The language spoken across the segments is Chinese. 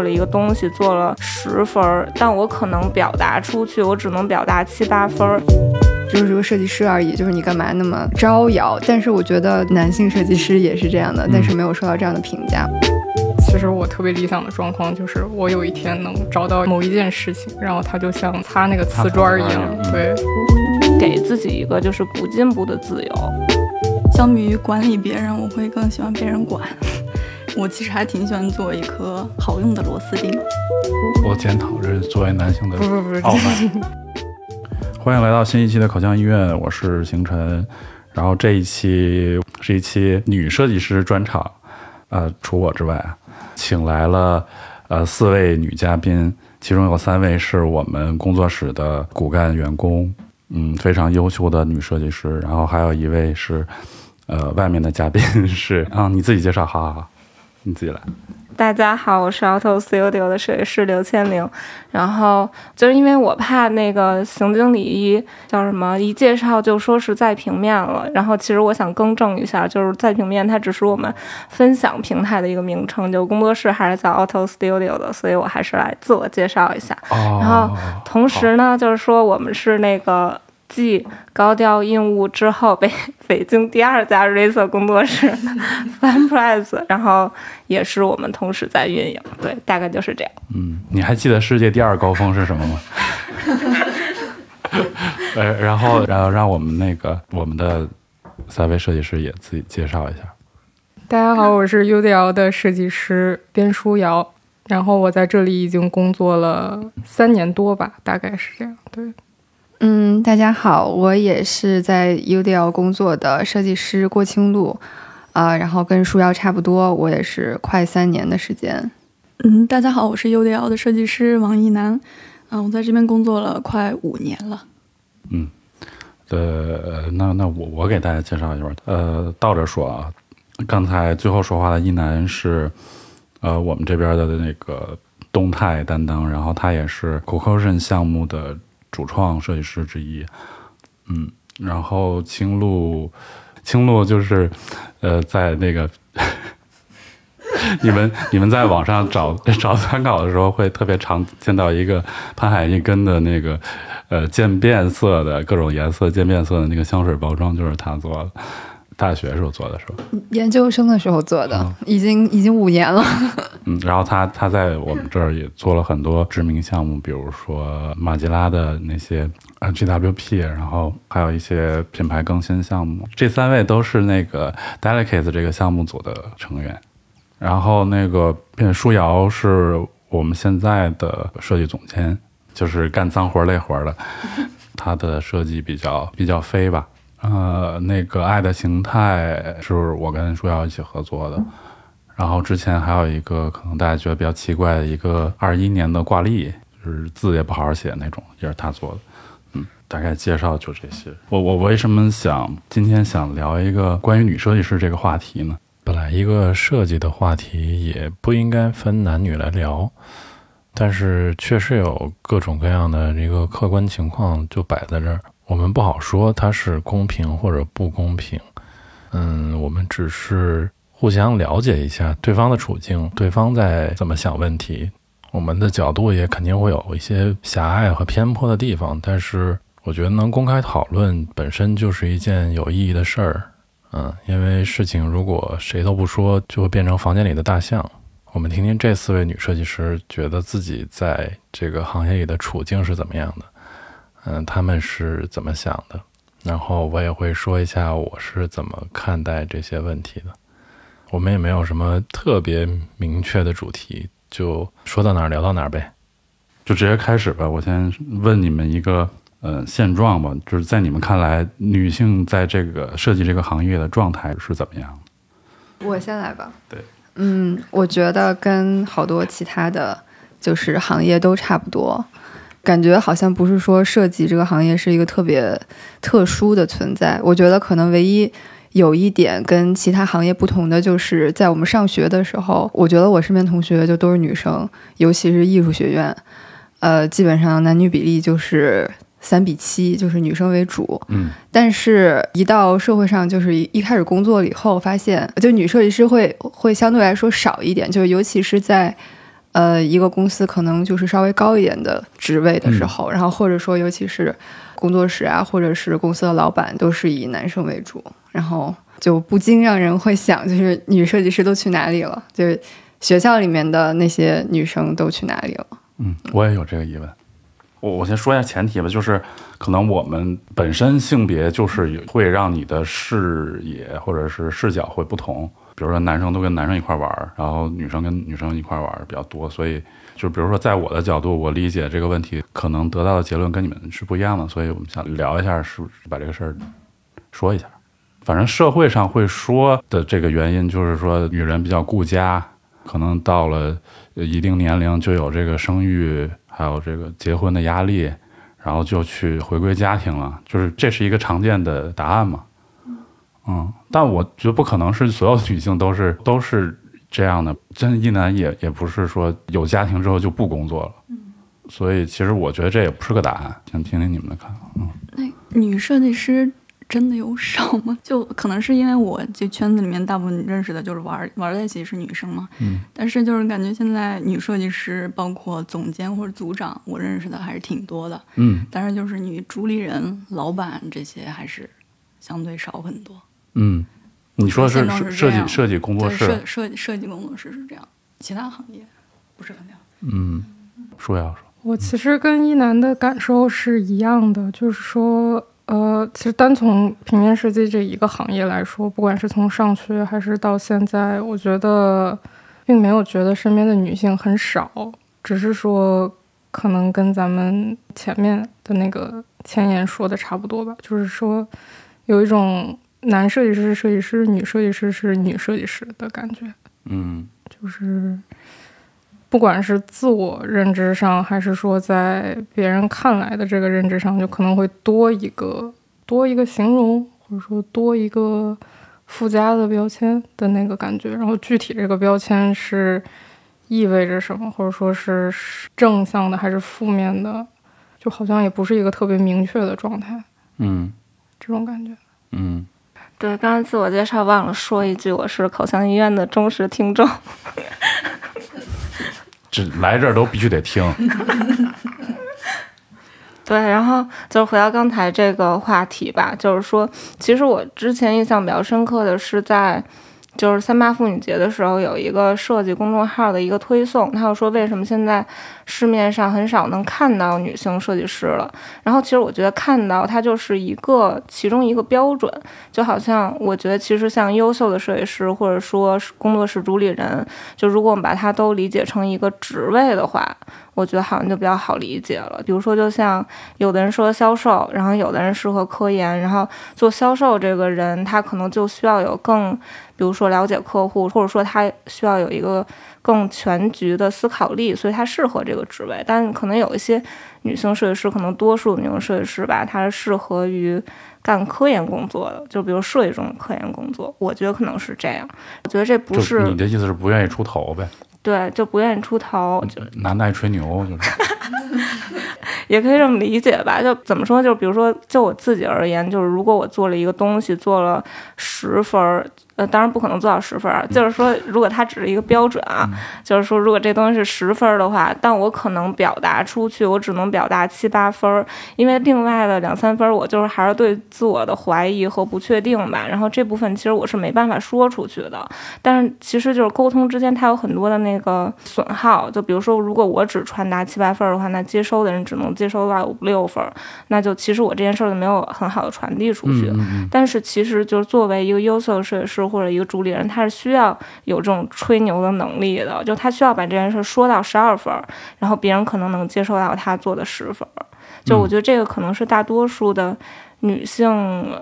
做了一个东西，做了十分儿，但我可能表达出去，我只能表达七八分儿。就是个设计师而已，就是你干嘛那么招摇？但是我觉得男性设计师也是这样的，但是没有受到这样的评价。其实我特别理想的状况就是，我有一天能找到某一件事情，然后它就像擦那个瓷砖一样，对，给自己一个就是不进步的自由。相比于管理别人，我会更喜欢被人管。我其实还挺喜欢做一颗好用的螺丝钉。我检讨这是作为男性的不不不傲慢。欢迎来到新一期的口腔医院，我是星辰。然后这一期是一期女设计师专场，呃，除我之外，请来了呃四位女嘉宾，其中有三位是我们工作室的骨干员工，嗯，非常优秀的女设计师。然后还有一位是呃外面的嘉宾，是啊，你自己介绍，好好好，你自己来。大家好，我是 Auto Studio 的设计师刘千灵。然后就是因为我怕那个行经理一叫什么一介绍就说是在平面了，然后其实我想更正一下，就是在平面它只是我们分享平台的一个名称，就工作室还是叫 Auto Studio 的，所以我还是来自我介绍一下。然后同时呢，就是说我们是那个。继高调印务之后，被 北京第二家 Razer 工作室 FunPress，然后也是我们同时在运营，对，大概就是这样。嗯，你还记得世界第二高峰是什么吗？呃，然后，然后让我们那个我们的三位设计师也自己介绍一下。大家好，我是 UDL 的设计师边书瑶，然后我在这里已经工作了三年多吧，大概是这样，对。嗯，大家好，我也是在 UDL 工作的设计师郭清露，啊，然后跟舒瑶差不多，我也是快三年的时间。嗯，大家好，我是 UDL 的设计师王一楠，嗯，我在这边工作了快五年了。嗯，呃，那那我我给大家介绍一下，呃，倒着说啊，刚才最后说话的一楠是，呃，我们这边的那个动态担当，然后他也是 Cocotion 项目的。主创设计师之一，嗯，然后青鹿，青鹿就是，呃，在那个，你们你们在网上找 找参考的时候，会特别常见到一个潘海一根的那个，呃，渐变色的各种颜色渐变色的那个香水包装，就是他做的。大学时候做的是吧？研究生的时候做的，已经已经五年了。嗯，然后他他在我们这儿也做了很多知名项目，比如说马吉拉的那些 GWP，然后还有一些品牌更新项目。这三位都是那个 Delicate 这个项目组的成员。然后那个舒瑶是我们现在的设计总监，就是干脏活累活的。他的设计比较比较飞吧。呃，那个爱的形态是我跟舒瑶一起合作的，然后之前还有一个可能大家觉得比较奇怪的一个二一年的挂历，就是字也不好好写那种，也是他做的。嗯，大概介绍就这些。我我为什么想今天想聊一个关于女设计师这个话题呢？本来一个设计的话题也不应该分男女来聊，但是确实有各种各样的一个客观情况就摆在这儿。我们不好说它是公平或者不公平，嗯，我们只是互相了解一下对方的处境，对方在怎么想问题，我们的角度也肯定会有一些狭隘和偏颇的地方，但是我觉得能公开讨论本身就是一件有意义的事儿，嗯，因为事情如果谁都不说，就会变成房间里的大象。我们听听这四位女设计师觉得自己在这个行业里的处境是怎么样的。嗯，他们是怎么想的？然后我也会说一下我是怎么看待这些问题的。我们也没有什么特别明确的主题，就说到哪儿聊到哪儿呗，就直接开始吧。我先问你们一个呃现状吧，就是在你们看来，女性在这个设计这个行业的状态是怎么样？我先来吧。对，嗯，我觉得跟好多其他的就是行业都差不多。感觉好像不是说设计这个行业是一个特别特殊的存在。我觉得可能唯一有一点跟其他行业不同的，就是在我们上学的时候，我觉得我身边同学就都是女生，尤其是艺术学院，呃，基本上男女比例就是三比七，就是女生为主。嗯。但是，一到社会上，就是一开始工作了以后，发现就女设计师会会相对来说少一点，就是尤其是在。呃，一个公司可能就是稍微高一点的职位的时候，然后或者说尤其是工作室啊，或者是公司的老板都是以男生为主，然后就不禁让人会想，就是女设计师都去哪里了？就是学校里面的那些女生都去哪里了？嗯，我也有这个疑问。我我先说一下前提吧，就是可能我们本身性别就是会让你的视野或者是视角会不同。比如说男生都跟男生一块玩儿，然后女生跟女生一块玩儿比较多，所以就比如说在我的角度，我理解这个问题可能得到的结论跟你们是不一样的，所以我们想聊一下，是把这个事儿说一下。反正社会上会说的这个原因，就是说女人比较顾家，可能到了一定年龄就有这个生育还有这个结婚的压力，然后就去回归家庭了，就是这是一个常见的答案嘛。嗯，但我觉得不可能是所有的女性都是都是这样的，真一男也也不是说有家庭之后就不工作了。嗯，所以其实我觉得这也不是个答案，想听听你们的看法。嗯，那女设计师真的有少吗？就可能是因为我这圈子里面大部分认识的就是玩玩在一起是女生嘛。嗯，但是就是感觉现在女设计师，包括总监或者组长，我认识的还是挺多的。嗯但是就是女主理人、老板这些还是相对少很多。嗯，你说是现状是设计设计工作，室设，设设计工作室是这样，其他行业不是很了解。嗯，说呀说，我其实跟一楠的感受是一样的，就是说，呃，其实单从平面设计这一个行业来说，不管是从上学还是到现在，我觉得并没有觉得身边的女性很少，只是说可能跟咱们前面的那个前言说的差不多吧，就是说有一种男设计师是设计师，女设计师是女设计师的感觉。嗯就是不管是自我认知上，还是说在别人看来的这个认知上，就可能会多一个多一个形容，或者说多一个附加的标签的那个感觉。然后具体这个标签是意味着什么，或者说是正向的还是负面的，就好像也不是一个特别明确的状态，嗯这种感觉。嗯，对，刚才自我介绍忘了说一句，我是口腔医院的忠实听众。这来这儿都必须得听。对，然后就是回到刚才这个话题吧，就是说，其实我之前印象比较深刻的是在。就是三八妇女节的时候，有一个设计公众号的一个推送，他就说为什么现在市面上很少能看到女性设计师了。然后其实我觉得看到它就是一个其中一个标准，就好像我觉得其实像优秀的设计师或者说是工作室主理人，就如果我们把它都理解成一个职位的话，我觉得好像就比较好理解了。比如说，就像有的人说销售，然后有的人适合科研，然后做销售这个人，他可能就需要有更，比如说了解客户，或者说他需要有一个更全局的思考力，所以他适合这个职位。但可能有一些女性设计师，可能多数女性设计师吧，她是适合于干科研工作的，就比如设计中的科研工作。我觉得可能是这样。我觉得这不是你的意思是不愿意出头呗？对，就不愿意出头，就男的爱吹牛，就是 也可以这么理解吧。就怎么说，就比如说，就我自己而言，就是如果我做了一个东西，做了十分儿，呃，当然不可能做到十分儿啊。就是说，如果它只是一个标准啊，就是说，如果这东西是十分儿的话，但我可能表达出去，我只能表达七八分儿，因为另外的两三分儿，我就是还是对自我的怀疑和不确定吧。然后这部分其实我是没办法说出去的。但是其实就是沟通之间，它有很多的那个损耗。就比如说，如果我只传达七八分儿的话，那接收的人只能接收到五六分儿，那就其实我这件事儿就没有很好的传递出去。但是其实就是作为一个优秀的设计师或者一个主理人，他是需要有这种吹牛的能力的，就他需要把这件事说到十二分，然后别人可能能接受到他做的十分。就我觉得这个可能是大多数的女性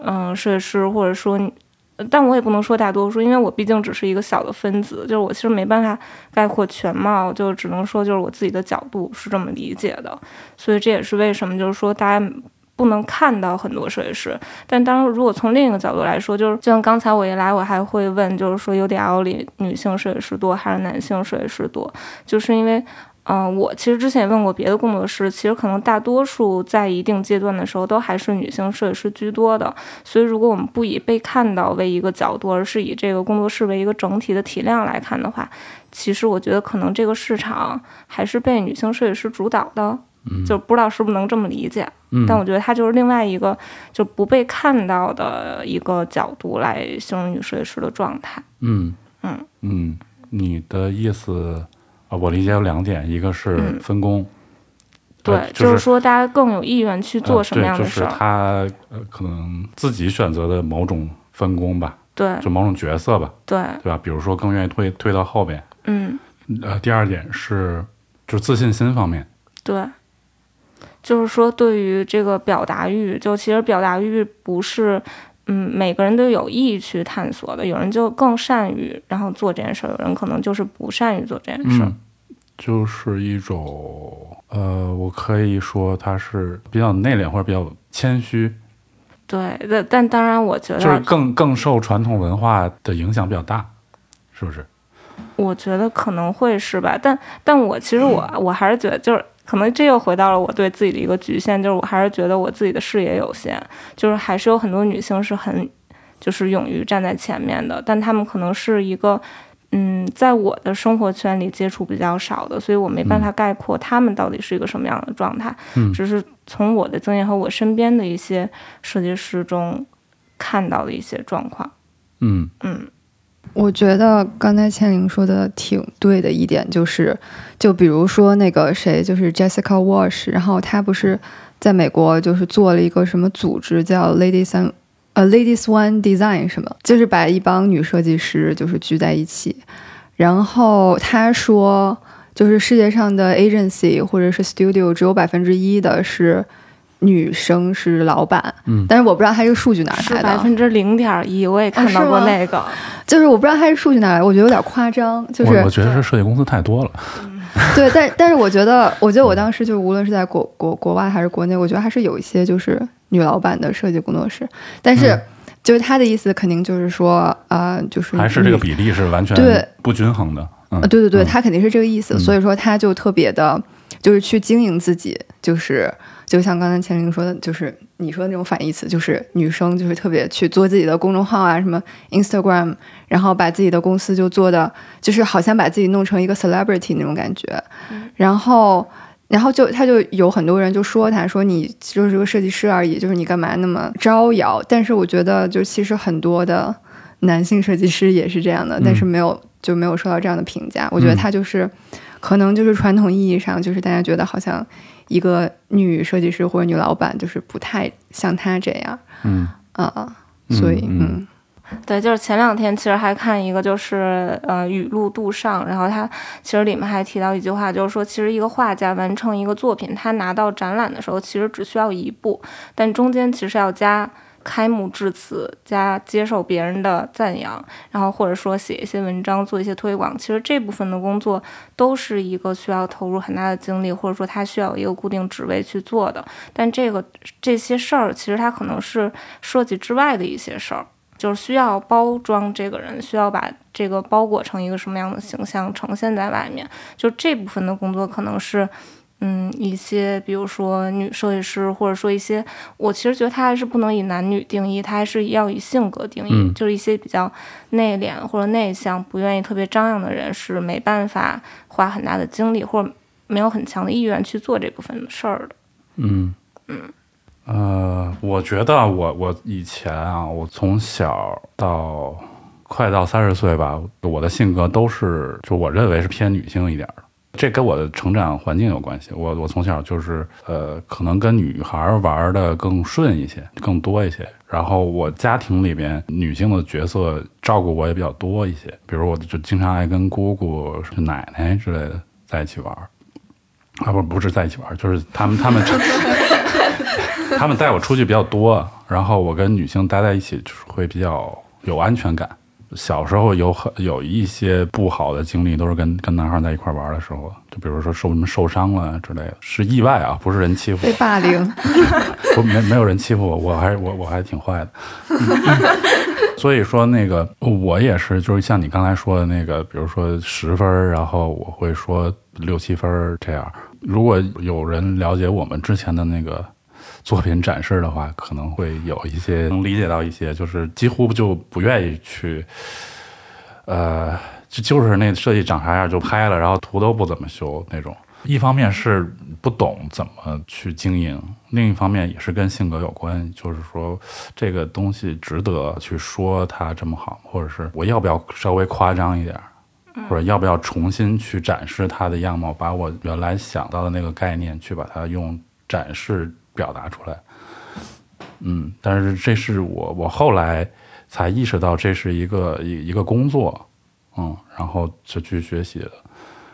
嗯、设计师或者说。但我也不能说大多数，因为我毕竟只是一个小的分子，就是我其实没办法概括全貌，就只能说就是我自己的角度是这么理解的，所以这也是为什么就是说大家不能看到很多设计师。但当然，如果从另一个角度来说，就是就像刚才我一来，我还会问，就是说 UDL 里女性设计师多还是男性设计师多？就是因为。嗯、我其实之前也问过别的工作室，其实可能大多数在一定阶段的时候都还是女性设计师居多的。所以，如果我们不以被看到为一个角度，而是以这个工作室为一个整体的体量来看的话，其实我觉得可能这个市场还是被女性设计师主导的。嗯。就不知道是不是能这么理解，嗯，但我觉得它就是另外一个就不被看到的一个角度来形容女设计师的状态。嗯。嗯。嗯，你的意思啊，我理解有两点，一个是嗯。分工，对，呃就是是说大家更有意愿去做什么样的事儿。呃，就是他呃可能自己选择的某种分工吧，对。就某种角色吧，对，对吧？比如说更愿意推推到后边。嗯，呃，第二点是就是自信心方面，对，就是说对于这个表达欲，就其实表达欲不是。嗯，每个人都有意去探索的，有人就更善于然后做这件事儿，有人可能就是不善于做这件事儿。嗯，就是一种呃，我可以说他是比较内敛或者比较谦虚，对，但但当然，我觉得就是更更受传统文化的影响比较大，是不是？我觉得可能会是吧，但但我其实我我还是觉得，就是可能这又回到了我对自己的一个局限，就是我还是觉得我自己的视野有限，就是还是有很多女性是很就是勇于站在前面的，但她们可能是一个嗯，在我的生活圈里接触比较少的，所以我没办法概括她们到底是一个什么样的状态，嗯。只是从我的经验和我身边的一些设计师中看到的一些状况，嗯。嗯我觉得刚才千灵说的挺对的一点就是，就比如说那个谁，就是 Jessica Walsh，然后她不是在美国就是做了一个什么组织叫 Ladies and 呃 Ladies One Design 什么，就是把一帮女设计师就是聚在一起，然后她说，就是世界上的 agency 或者是 studio 只有百分之一的是女生是老板，嗯。但是我不知道他这个数据哪来的，百分之零点一，我也看到过那个。就是我不知道他这数据哪来，我觉得有点夸张。就是我我觉得是设计公司太多了，对，但但是我觉得，我觉得我当时就是无论是在国国国外还是国内，我觉得还是有一些就是女老板的设计工作室，但是、嗯。就是他的意思肯定就是说，呃，就是还是这个比例是完全对。不均衡的。嗯。呃，对对对，嗯。他肯定是这个意思，嗯。所以说他就特别的，就是去经营自己，就是就像刚才千灵说的，就是你说的那种反义词，就是女生就是特别去做自己的公众号啊，什么 Instagram，然后把自己的公司就做的，就是好像把自己弄成一个 celebrity 那种感觉，然后。然后就他就有很多人就说他说你就是个设计师而已，就是你干嘛那么招摇？但是我觉得就其实很多的男性设计师也是这样的，但是没有就没有受到这样的评价。我觉得他就是可能就是传统意义上，就是大家觉得好像一个女设计师或者女老板就是不太像她这样。嗯。啊、所以嗯嗯。对，就是前两天其实还看一个，就是呃雨露杜尚，然后他其实里面还提到一句话，就是说，其实一个画家完成一个作品，他拿到展览的时候，其实只需要一步，但中间其实要加开幕致辞，加接受别人的赞扬，然后或者说写一些文章，做一些推广，其实这部分的工作都是一个需要投入很大的精力，或者说他需要一个固定职位去做的。但这个这些事儿，其实他可能是设计之外的一些事儿。就是需要包装这个人，需要把这个包裹成一个什么样的形象呈现在外面。就这部分的工作可能是，嗯，一些比如说女设计师，或者说一些，我其实觉得他还是不能以男女定义，他还是要以性格定义。嗯就是一些比较内敛或者内向、不愿意特别张扬的人，是没办法花很大的精力或者没有很强的意愿去做这部分的事儿的。嗯嗯呃，我觉得我我以前啊，我从小到快到三十岁吧，我的性格都是就我认为是偏女性一点儿的。这跟我的成长环境有关系。我我从小就是呃，可能跟女孩玩的更顺一些，更多一些。然后我家庭里边女性的角色照顾我也比较多一些，比如我就经常爱跟姑姑、奶奶之类的在一起玩。啊，不不是在一起玩，就是他们他们 他们带我出去比较多，然后我跟女性待在一起就是会比较有安全感。小时候有很有一些不好的经历，都是跟跟男孩在一块玩的时候，就比如说受什么受伤了之类的，是意外啊，不是人欺负被霸凌，不，没没有人欺负我，我还我我还挺坏的。所以说那个我也是，就是像你刚才说的那个，比如说十分，然后我会说六七分这样。如果有人了解我们之前的那个作品展示的话，可能会有一些能理解到一些，就是几乎就不愿意去，呃，就就是那设计长啥样就拍了，然后图都不怎么修那种。一方面是不懂怎么去经营，另一方面也是跟性格有关。就是说，这个东西值得去说它这么好，或者是我要不要稍微夸张一点儿，或者要不要重新去展示它的样貌，把我原来想到的那个概念去把它用展示表达出来。嗯，但是这是我我后来才意识到这是一个一一个工作，嗯，然后就去学习的。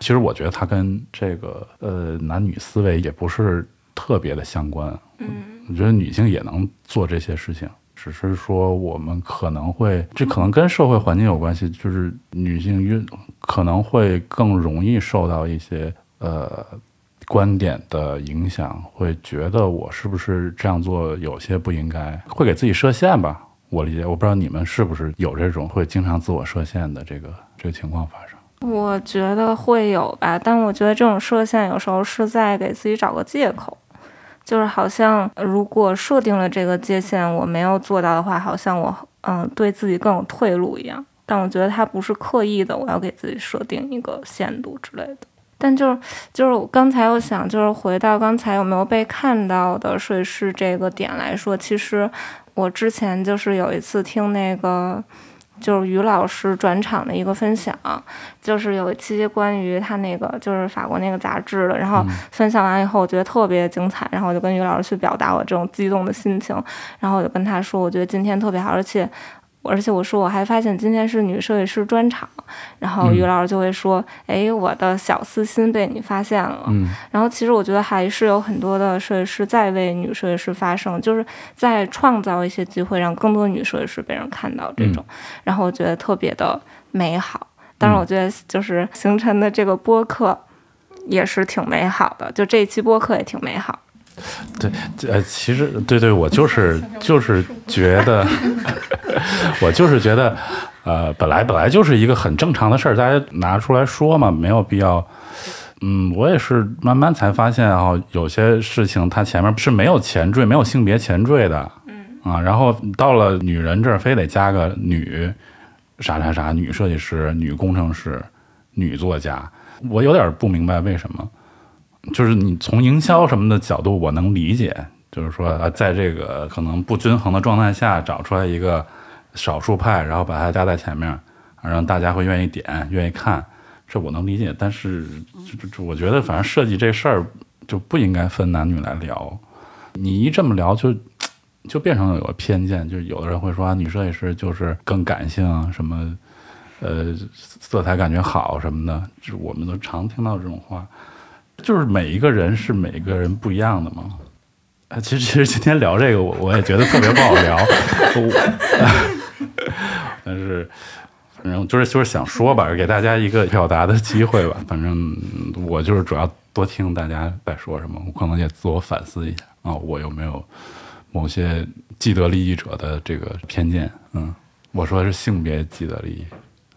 其实我觉得它跟这个呃男女思维也不是特别的相关。嗯，我觉得女性也能做这些事情，只是说我们可能会，这可能跟社会环境有关系，就是女性越可能会更容易受到一些呃观点的影响，会觉得我是不是这样做有些不应该，会给自己设限吧。我理解，我不知道你们是不是有这种会经常自我设限的这个这个情况发生。我觉得会有吧，但我觉得这种设限有时候是在给自己找个借口，就是好像如果设定了这个界限，我没有做到的话，好像我嗯对自己更有退路一样。但我觉得他不是刻意的，我要给自己设定一个限度之类的。但就是就是我刚才我想，就是回到刚才有没有被看到的税师这个点来说，其实我之前就是有一次听那个。就是于老师转场的一个分享，就是有一期关于他那个就是法国那个杂志的，然后分享完以后，我觉得特别精彩，然后我就跟于老师去表达我这种激动的心情，然后我就跟他说，我觉得今天特别好，而且。而且我说我还发现今天是女设计师专场，然后于老师就会说：“哎，我的小私心被你发现了。”嗯，然后其实我觉得还是有很多的设计师在为女设计师发声，就是在创造一些机会，让更多女设计师被人看到这种。然后我觉得特别的美好。当然，我觉得就是形成的这个播客也是挺美好的，就这一期播客也挺美好。对，呃，其实对对，我就是就是觉得，我就是觉得，呃，本来本来就是一个很正常的事儿，大家拿出来说嘛，没有必要。嗯，我也是慢慢才发现啊，有些事情它前面是没有前缀，没有性别前缀的。嗯啊，然后到了女人这儿，非得加个女啥啥啥，女设计师、女工程师、女作家，我有点不明白为什么。就是你从营销什么的角度，我能理解，就是说，在这个可能不均衡的状态下，找出来一个少数派，然后把它加在前面，让大家会愿意点、愿意看，这我能理解。但是，就就我觉得，反正设计这事儿就不应该分男女来聊。你一这么聊，就 就变成了有个偏见，就有的人会说，女设计师就是更感性啊，什么呃色彩感觉好什么的，就我们都常听到这种话。就是每一个人是每个人不一样的嘛。啊，其实其实今天聊这个，我我也觉得特别不好聊。但是反正就是就是想说吧，给大家一个表达的机会吧。反正我就是主要多听大家在说什么，我可能也自我反思一下啊，我有没有某些既得利益者的这个偏见？嗯，我说的是性别既得利益。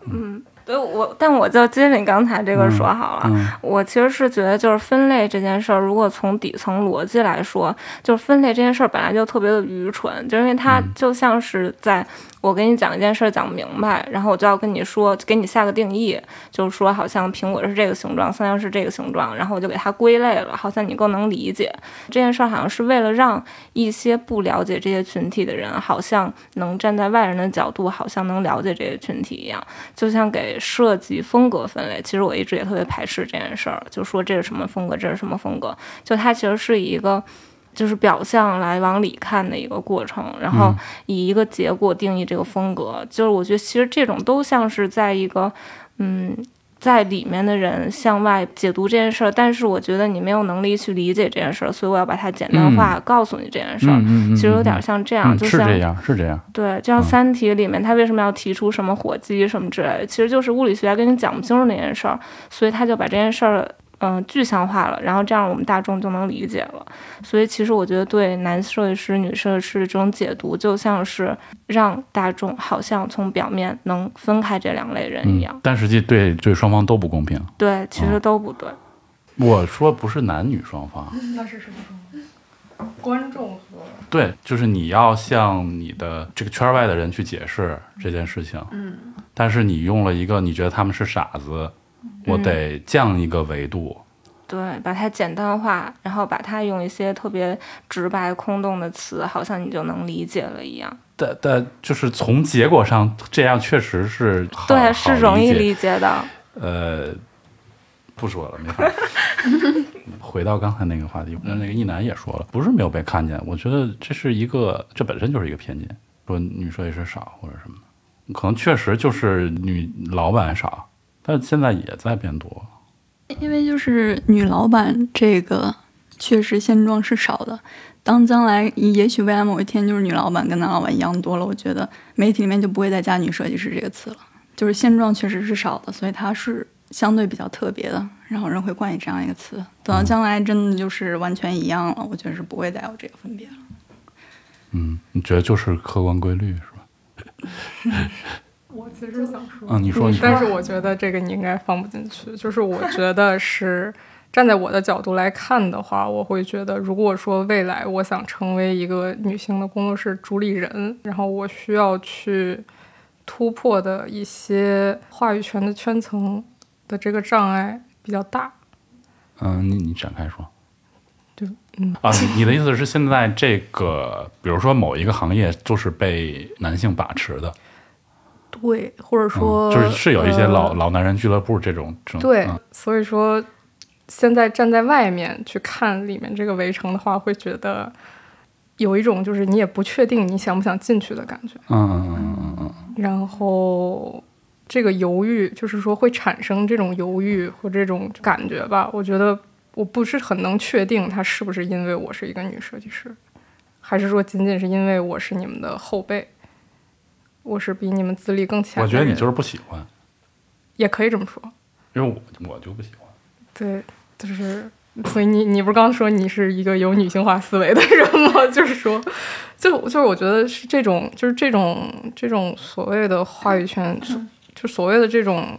嗯。对我，但我就接着你刚才这个说好了。我其实是觉得，就是分类这件事儿，如果从底层逻辑来说，就是分类这件事儿本来就特别的愚蠢，就因为它就像是在。我给你讲一件事，讲不明白，然后我就要跟你说，给你下个定义，就是说，好像苹果是这个形状，三星是这个形状，然后我就给它归类了，好像你更能理解这件事，好像是为了让一些不了解这些群体的人，好像能站在外人的角度，好像能了解这些群体一样，就像给设计风格分类。其实我一直也特别排斥这件事儿，就说这是什么风格，这是什么风格，就它其实是一个。就是表象来往里看的一个过程，然后以一个结果定义这个风格。就是我觉得其实这种都像是在一个，嗯，在里面的人向外解读这件事儿，但是我觉得你没有能力去理解这件事儿，所以我要把它简单化告诉你这件事儿。其实有点像这样，就是这样，是这样。对，就像《三体》里面他为什么要提出什么火鸡什么之类的，其实就是物理学家跟你讲不清楚那件事儿，所以他就把这件事儿。嗯，具象化了，然后这样我们大众就能理解了。所以其实我觉得对男设计师、女设计师这种解读，就像是让大众好像从表面能分开这两类人一样。但实际对对双方都不公平。对，其实都不对。我说不是男女双方，那是什么观众和对，就是你要向你的这个圈外的人去解释这件事情，嗯，但是你用了一个你觉得他们是傻子，我得降一个维度，对，把它简单化，然后把它用一些特别直白空洞的词，好像你就能理解了一样。但但就是从结果上，这样确实是好对，是容易理解的。呃，不说了，没法。回到刚才那个话题，那那个一男也说了，不是没有被看见，我觉得这是一个，这本身就是一个偏见，说女设计师少或者什么的，可能确实就是女老板少，但现在也在变多。因为就是女老板这个确实现状是少的。当将来也许未来某一天就是女老板跟男老板一样多了，我觉得媒体里面就不会再加女设计师这个词了。就是现状确实是少的，所以它是相对比较特别的，然后人会冠以这样一个词。等到将来真的就是完全一样了，我觉得是不会再有这个分别了。嗯，你觉得就是客观规律是吧？我其实想说，嗯，你说，你说但是我觉得这个你应该放不进去。就是我觉得是站在我的角度来看的话，我会觉得，如果说未来我想成为一个女性的工作室主理人，然后我需要去突破的一些话语权的圈层的这个障碍比较大。嗯，你你展开说。对，嗯啊，你你的意思是现在这个，比如说某一个行业就是被男性把持的，对，或者说、嗯、就是是有一些老、呃老男人俱乐部这种对，嗯所以说现在站在外面去看里面这个围城的话，会觉得有一种就是你也不确定你想不想进去的感觉，嗯嗯嗯嗯嗯然后这个犹豫就是说会产生这种犹豫和这种感觉吧。我觉得我不是很能确定它是不是因为我是一个女设计师，还是说仅仅是因为我是你们的后辈。我是比你们资历更强，我觉得你就是不喜欢，也可以这么说。因为我我就不喜欢。对，就是，所以你你不是刚说你是一个有女性化思维的人吗？就是说，就就是我觉得是这种，就是这种这种所谓的话语权，就就所谓的这种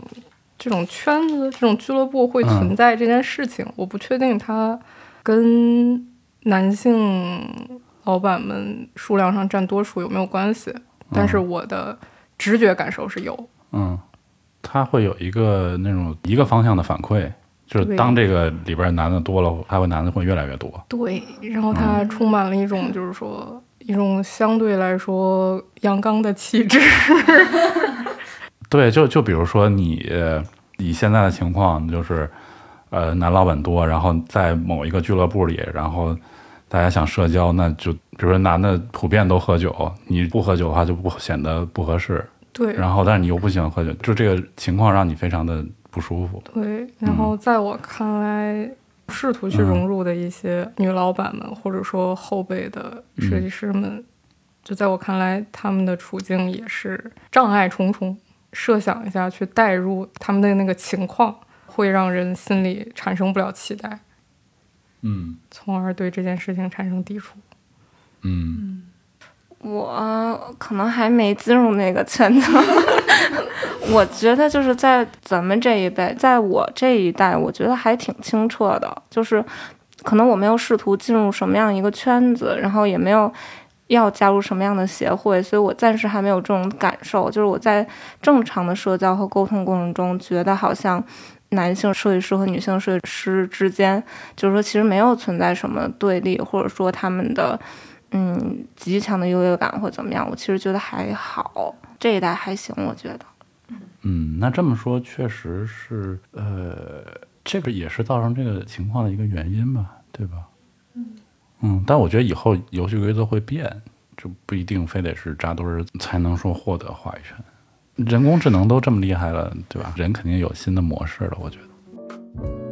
这种圈子、这种俱乐部会存在这件事情，我不确定它跟男性老板们数量上占多数有没有关系，但是我的直觉感受是有。嗯，他会有一个那种一个方向的反馈，就是当这个里边男的多了，他会男的会越来越多。对，然后他充满了一种，就是说一种相对来说阳刚的气质。对，就就比如说你呃以现在的情况，就是呃男老板多，然后在某一个俱乐部里，然后大家想社交，那就比如说男的普遍都喝酒，你不喝酒的话就不显得不合适。对，然后但是你又不喜欢喝酒，就这个情况让你非常的不舒服。对，然后在我看来，试图去融入的一些女老板们，或者说后辈的设计师们，就在我看来，他们的处境也是障碍重重。设想一下，去代入他们的那个情况，会让人心里产生不了期待，嗯从而对这件事情产生抵触。嗯我可能还没进入那个圈子，我觉得就是在咱们这一辈，在我这一代，我觉得还挺清澈的。就是可能我没有试图进入什么样一个圈子，然后也没有要加入什么样的协会，所以我暂时还没有这种感受。就是我在正常的社交和沟通过程中，觉得好像男性设计师和女性设计师之间，就是说其实没有存在什么对立，或者说他们的。嗯，极强的优越感或怎么样，我其实觉得还好，这一代还行，我觉得。嗯，那这么说确实是，呃，这个也是造成这个情况的一个原因吧，对吧？嗯但我觉得以后游戏规则会变，就不一定非得是扎堆才能说获得话语权。人工智能都这么厉害了，对吧？人肯定有新的模式了，我觉得。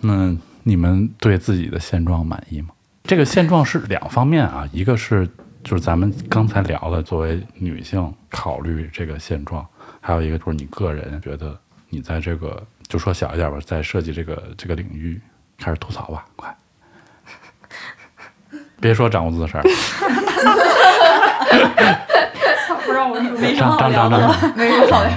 那你们对自己的现状满意吗？这个现状是两方面啊，一个是就是咱们刚才聊的，作为女性考虑这个现状，还有一个就是你个人觉得你在这个就说小一点吧，在设计这个这个领域开始吐槽吧，快。别说长胡子的事儿，不让我说，没什么好张张张聊的了。张，没有好聊。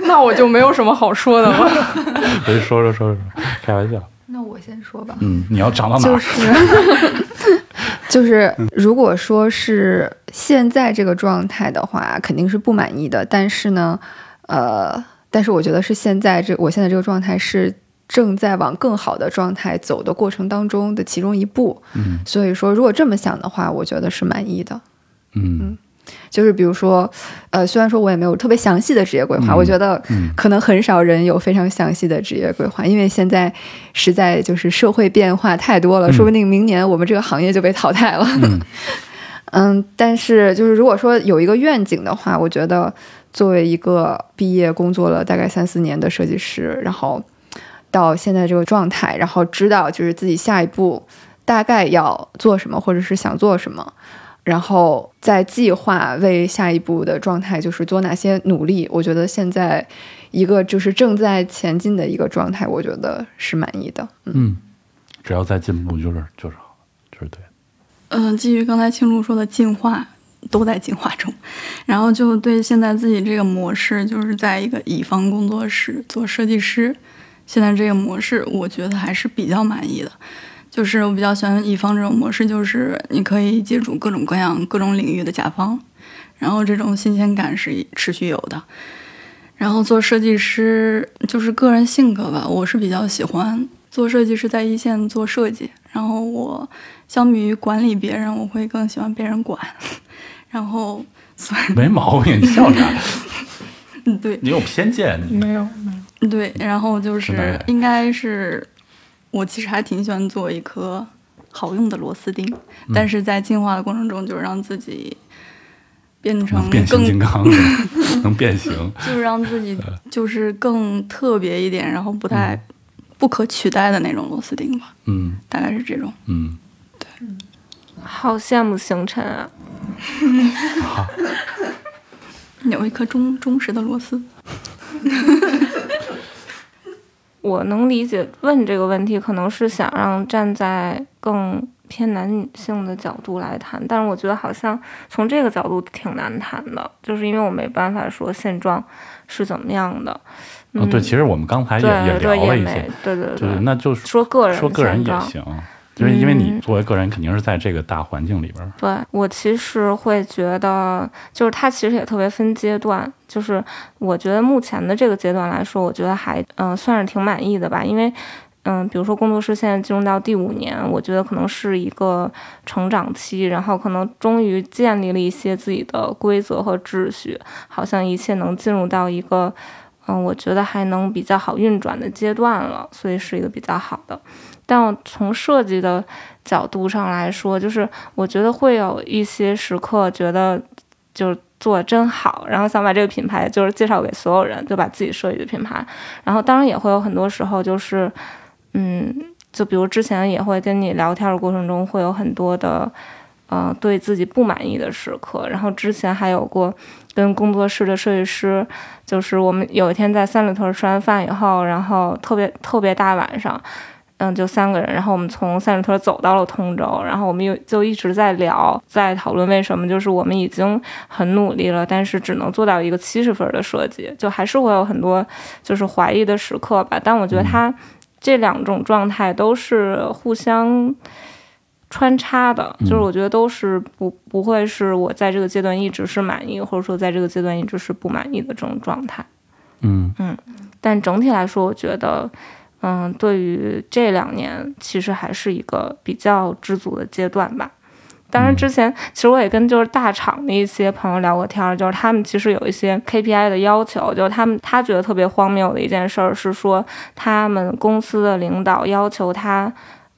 那我就没有什么好说的了。别说说说说，开玩笑。那我先说吧。嗯，你要长到哪儿？就是 就是，如果说是现在这个状态的话，肯定是不满意的。但是呢，呃，但是我觉得是现在这我现在这个状态是正在往更好的状态走的过程当中的其中一步。嗯所以说，如果这么想的话，我觉得是满意的。嗯就是比如说，呃，虽然说我也没有特别详细的职业规划，嗯我觉得嗯可能很少人有非常详细的职业规划，因为现在实在就是社会变化太多了，嗯说不定明年我们这个行业就被淘汰了。嗯 嗯，但是就是如果说有一个愿景的话，我觉得作为一个毕业工作了大概三四年的设计师，然后到现在这个状态，然后知道就是自己下一步大概要做什么，或者是想做什么，然后再计划为下一步的状态就是做哪些努力。我觉得现在一个就是正在前进的一个状态，我觉得是满意的。嗯嗯，只要在进步，就是就是好，就是对的。嗯，基于刚才青竹说的进化，都在进化中，然后就对现在自己这个模式，就是在一个乙方工作室做设计师，现在这个模式，我觉得还是比较满意的。就是我比较喜欢乙方这种模式，就是你可以接触各种各样、各种领域的甲方，然后这种新鲜感是持续有的。然后做设计师就是个人性格吧，我是比较喜欢做设计师，在一线做设计。然后我相比于管理别人，我会更喜欢被人管。然后，所以没毛病，你笑啥？嗯对你有偏见。没有，没有。对，然后就是应该是我其实还挺喜欢做一颗好用的螺丝钉，但是在进化的过程中，就是让自己变成能变形更金刚，能变形。就是让自己 就是更特别一点，然后不太不可取代的那种螺丝钉吧，嗯。大概是这种。嗯，对好羡慕星辰啊！有一颗忠忠实的螺丝，我能理解问这个问题，可能是想让站在更偏男女性的角度来谈，但是我觉得好像从这个角度挺难谈的，就是因为我没办法说现状是怎么样的。嗯、哦对，其实我们刚才也对也聊了一些，对对对，那就是说个人说个人也行，就是因为你嗯作为个人肯定是在这个大环境里边儿。对我其实会觉得，就是它其实也特别分阶段。就是我觉得目前的这个阶段来说，我觉得还嗯、呃算是挺满意的吧。因为嗯、比如说工作室现在进入到第五年，我觉得可能是一个成长期，然后可能终于建立了一些自己的规则和秩序，好像一切能进入到一个嗯、我觉得还能比较好运转的阶段了，所以是一个比较好的。但我从设计的角度上来说，就是我觉得会有一些时刻觉得就是做真好，然后想把这个品牌就是介绍给所有人，就把自己设计的品牌。然后当然也会有很多时候就是，嗯，就比如之前也会跟你聊天的过程中会有很多的。呃，对自己不满意的时刻，然后之前还有过跟工作室的设计师，就是我们有一天在三里屯吃完饭以后，然后特别特别大晚上，嗯，就三个人，然后我们从三里屯走到了通州，然后我们又就一直在聊，在讨论为什么就是我们已经很努力了，但是只能做到一个七十分的设计，就还是会有很多就是怀疑的时刻吧。但我觉得他这两种状态都是互相。穿插的，就是我觉得都是不不会是我在这个阶段一直是满意，或者说在这个阶段一直是不满意的这种状态。嗯嗯但整体来说，我觉得，嗯，对于这两年，其实还是一个比较知足的阶段吧。当然，之前其实我也跟就是大厂的一些朋友聊过天儿，就是他们其实有一些 KPI 的要求，就是他们他觉得特别荒谬的一件事儿是说，他们公司的领导要求他，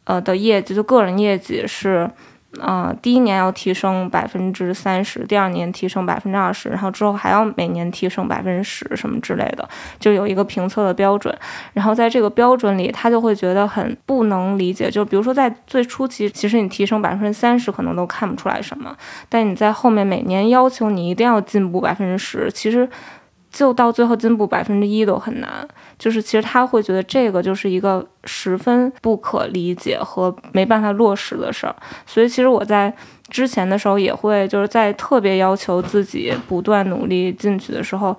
呃的业绩就个人业绩是。呃，第一年要提升百分之三十，第二年提升百分之二十，然后之后还要每年提升百分之十什么之类的，就有一个评测的标准。然后在这个标准里，他就会觉得很不能理解。就比如说在最初期，其实你提升百分之三十可能都看不出来什么，但你在后面每年要求你一定要进步百分之十，其实就到最后进步百分之一都很难。就是其实他会觉得这个就是一个十分不可理解和没办法落实的事儿。所以其实我在之前的时候也会就是在特别要求自己不断努力进去的时候，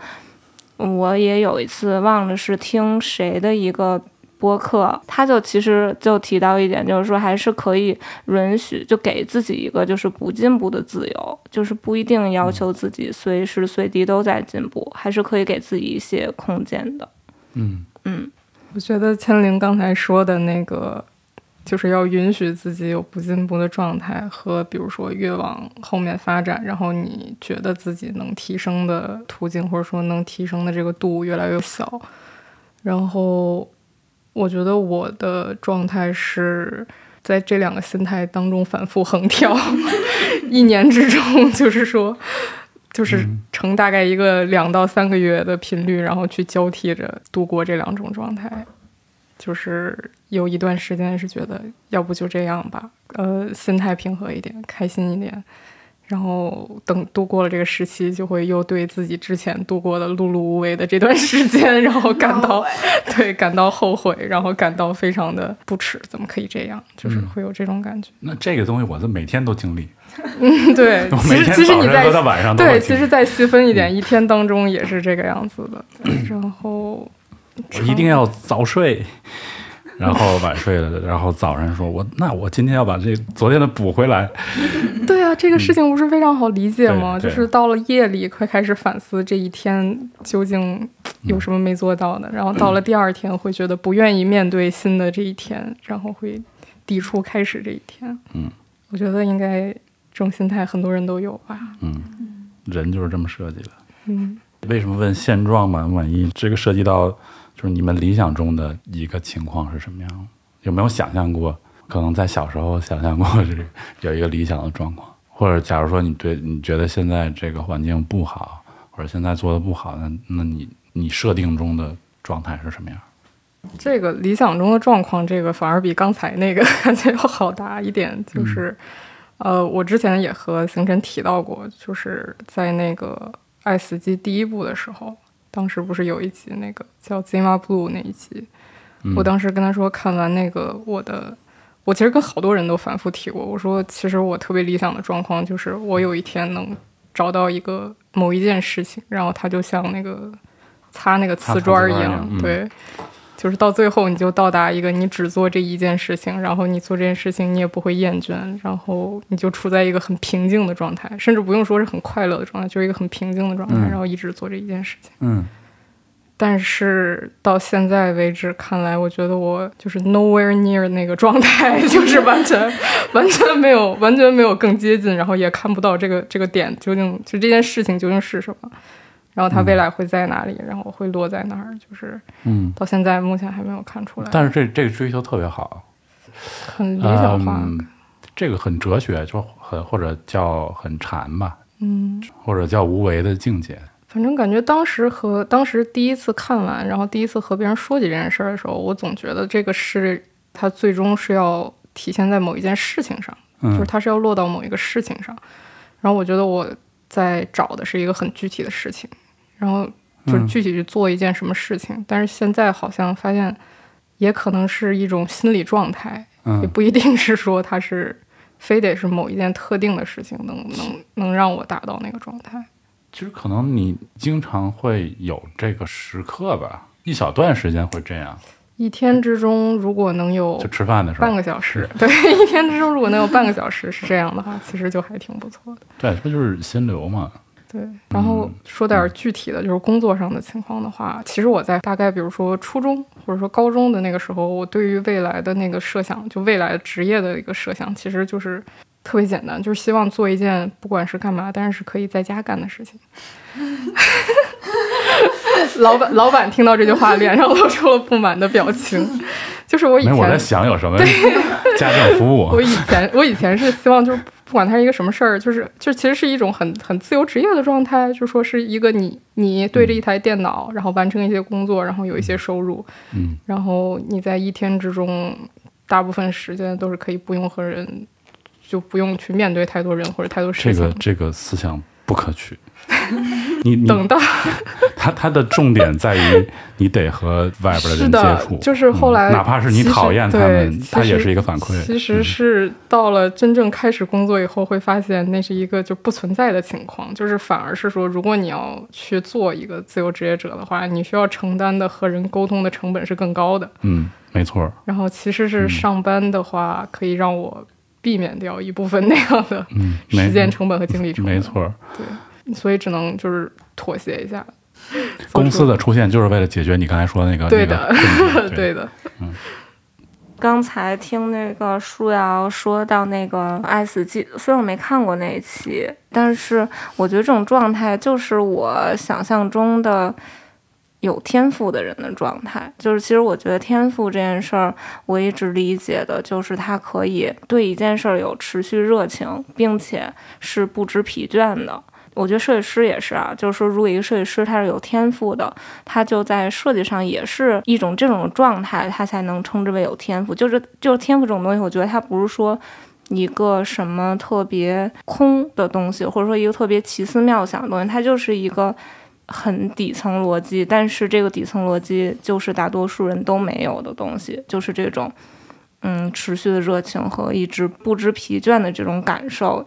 我也有一次忘了是听谁的一个。播客，他就其实就提到一点，就是说还是可以允许，就给自己一个就是不进步的自由，就是不一定要求自己随时随地都在进步，还是可以给自己一些空间的。嗯嗯，我觉得千灵刚才说的那个，就是要允许自己有不进步的状态，和比如说越往后面发展，然后你觉得自己能提升的途径，或者说能提升的这个度越来越小，然后。我觉得我的状态是在这两个心态当中反复横跳，一年之中就是说，就是成大概一个两到三个月的频率，然后去交替着度过这两种状态。就是有一段时间是觉得，要不就这样吧，呃，心态平和一点，开心一点。然后等度过了这个时期，就会又对自己之前度过的碌碌无为的这段时间，然后感到 对感到后悔，然后感到非常的不耻，怎么可以这样？就是会有这种感觉。那这个东西，我是每天都经历。嗯，对，其实其实你在晚上对，其实再细分一点，一天当中也是这个样子的。然后我一定要早睡。然后晚睡了，然后早上说：“我那我今天要把这昨天的补回来。”对啊，这个事情不是非常好理解吗？就是到了夜里会开始反思这一天究竟有什么没做到的，然后到了第二天会觉得不愿意面对新的这一天，然后会抵触开始这一天。嗯，我觉得应该这种心态很多人都有吧。嗯，人就是这么设计的。嗯，为什么问现状满不满意？这个涉及到。就是你们理想中的一个情况是什么样？有没有想象过？可能在小时候想象过，是有一个理想的状况，或者假如说你对你觉得现在这个环境不好，或者现在做的不好，那那你你设定中的状态是什么样？这个理想中的状况，这个反而比刚才那个感觉要好答一点。就是，呃，我之前也和星辰提到过，就是在那个《爱死机》第一部的时候。当时不是有一集那个叫《Zima Blue》那一集，我当时跟他说看完那个我的，我其实跟好多人都反复提过，我说其实我特别理想的状况就是我有一天能找到一个某一件事情，然后它就像那个擦那个瓷砖一样，对。就是到最后，你就到达一个你只做这一件事情，然后你做这件事情你也不会厌倦，然后你就处在一个很平静的状态，甚至不用说是很快乐的状态，就是一个很平静的状态，然后一直做这一件事情。嗯。但是到现在为止看来，我觉得我就是 nowhere near 那个状态，就是完全完全没有完全没有更接近，然后也看不到这个这个点究竟就这件事情究竟是什么。然后它未来会在哪里？然后会落在哪儿？就是，嗯，到现在目前还没有看出来。但是这这个追求特别好，很理想化。这个很哲学，就很或者叫很禅吧，嗯，或者叫无为的境界。反正感觉当时和当时第一次看完，然后第一次和别人说起这件事儿的时候，我总觉得这个是它最终是要体现在某一件事情上，就是它是要落到某一个事情上。然后我觉得我在找的是一个很具体的事情。然后就具体去做一件什么事情，但是现在好像发现，也可能是一种心理状态，也不一定是说它是非得是某一件特定的事情能能能让我达到那个状态。其实可能你经常会有这个时刻吧，一小段时间会这样。一天之中如果能有就吃饭的时候半个小时，对，一天之中如果能有半个小时是这样的话，其实就还挺不错的。对，这不就是心流嘛。对，然后说点具体的，就是工作上的情况的话，其实我在大概比如说初中或者说高中的那个时候，我对于未来的那个设想，就未来职业的一个设想，其实就是特别简单，就是希望做一件不管是干嘛，但是可以在家干的事情。老板，老板听到这句话，脸上露出了不满的表情。就是我以前我在想有什么家政服务。我以前我以前是希望就是。不管它是一个什么事儿，就是就其实是一种很很自由职业的状态，就说是一个你你对着一台电脑，然后完成一些工作，然后有一些收入，嗯，然后你在一天之中，大部分时间都是可以不用和人，就不用去面对太多人或者太多事情。这个这个思想不可取。你你等到他他的重点在于你得和外边的人接触，就是后来嗯哪怕是你讨厌他对们，他也是一个反馈。其实嗯是到了真正开始工作以后，会发现那是一个就不存在的情况，就是反而是说，如果你要去做一个自由职业者的话，你需要承担的和人沟通的成本是更高的。嗯，没错儿，然后其实是嗯上班的话，可以让我避免掉一部分那样的时间成本和精力成本。没错儿，所以只能就是妥协一下。公司的出现就是为了解决你刚才说的那个对的那个 对的，刚才听那个舒瑶说到那个爱死机，虽然我没看过那一期，但是我觉得这种状态就是我想象中的有天赋的人的状态。就是其实我觉得天赋这件事儿，我一直理解的就是他可以对一件事儿有持续热情，并且是不知疲倦的。我觉得设计师也是啊，就是说，如果一个设计师他是有天赋的，他就在设计上也是一种这种状态，他才能称之为有天赋。就是就是天赋这种东西，我觉得它不是说一个什么特别空的东西，或者说一个特别奇思妙想的东西，它就是一个很底层逻辑，但是这个底层逻辑就是大多数人都没有的东西，就是这种嗯持续的热情和一直不知疲倦的这种感受。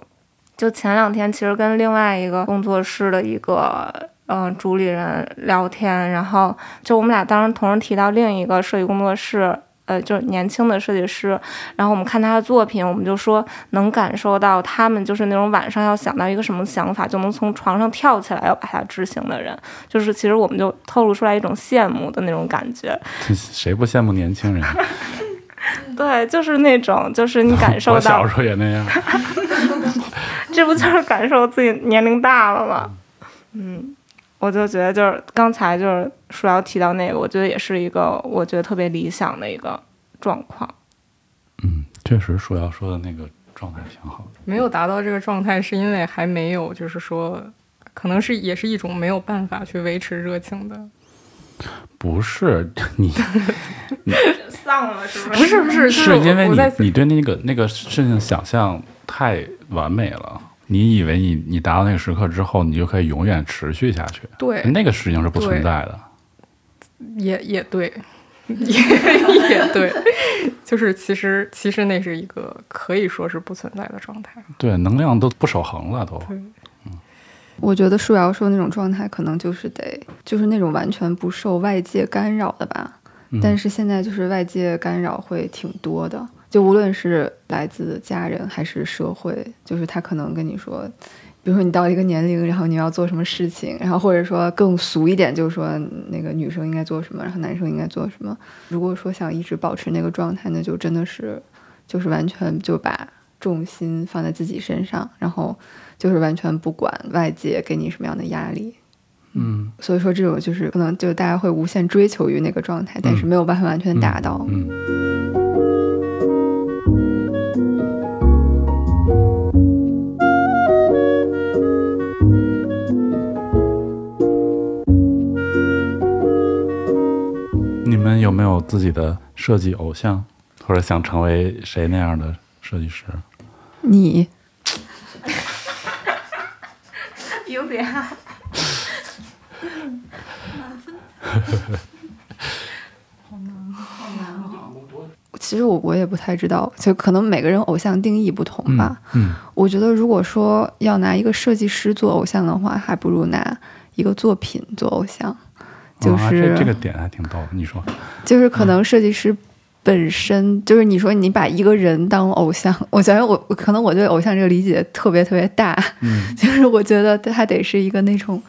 就前两天，其实跟另外一个工作室的一个嗯、呃主理人聊天，然后就我们俩当时同时提到另一个设计工作室，呃，就是年轻的设计师，然后我们看他的作品，我们就说能感受到他们就是那种晚上要想到一个什么想法，就能从床上跳起来要把它执行的人，就是其实我们就透露出来一种羡慕的那种感觉，谁不羡慕年轻人？对，就是那种，就是你感 受我小时候也那样。这不就是感受自己年龄大了吗？嗯，我就觉得就是刚才就是舒瑶提到那个，我觉得也是一个我觉得特别理想的一个状况。嗯，确实，舒瑶说的那个状态挺好的。没有达到这个状态，是因为还没有，就是说，可能是也是一种没有办法去维持热情的。不是 你，丧了是不不是不是，就是因为你你对那个那个事情想象太完美了。你以为你你达到那个时刻之后，你就可以永远持续下去？对那个事情是不存在的。也也对，也也对，就是其实其实那是一个可以说是不存在的状态。对，能量都不守恒了，都。对，我觉得舒瑶说那种状态，可能就是得就是那种完全不受外界干扰的吧。嗯但是现在就是外界干扰会挺多的，就无论是来自家人还是社会，就是他可能跟你说，比如说你到一个年龄，然后你要做什么事情，然后或者说更俗一点，就是说那个女生应该做什么，然后男生应该做什么。如果说想一直保持那个状态，那就真的是就是完全就把重心放在自己身上，然后就是完全不管外界给你什么样的压力。嗯所以说，这种就是可能就大家会无限追求于那个状态，但是没有办法完全达到。嗯。你你们有没有自己的设计偶像，或者想成为谁那样的设计师？你。有点其实我我也不太知道，就可能每个人偶像定义不同吧。嗯我觉得如果说要拿一个设计师做偶像的话，还不如拿一个作品做偶像。就啊是、这这个点还挺逗的。你说，就是可能设计师本身就是你说你把一个人当偶像，我觉得我可能我对偶像这个理解特别特别大，嗯 就是我觉得他得是一个那种，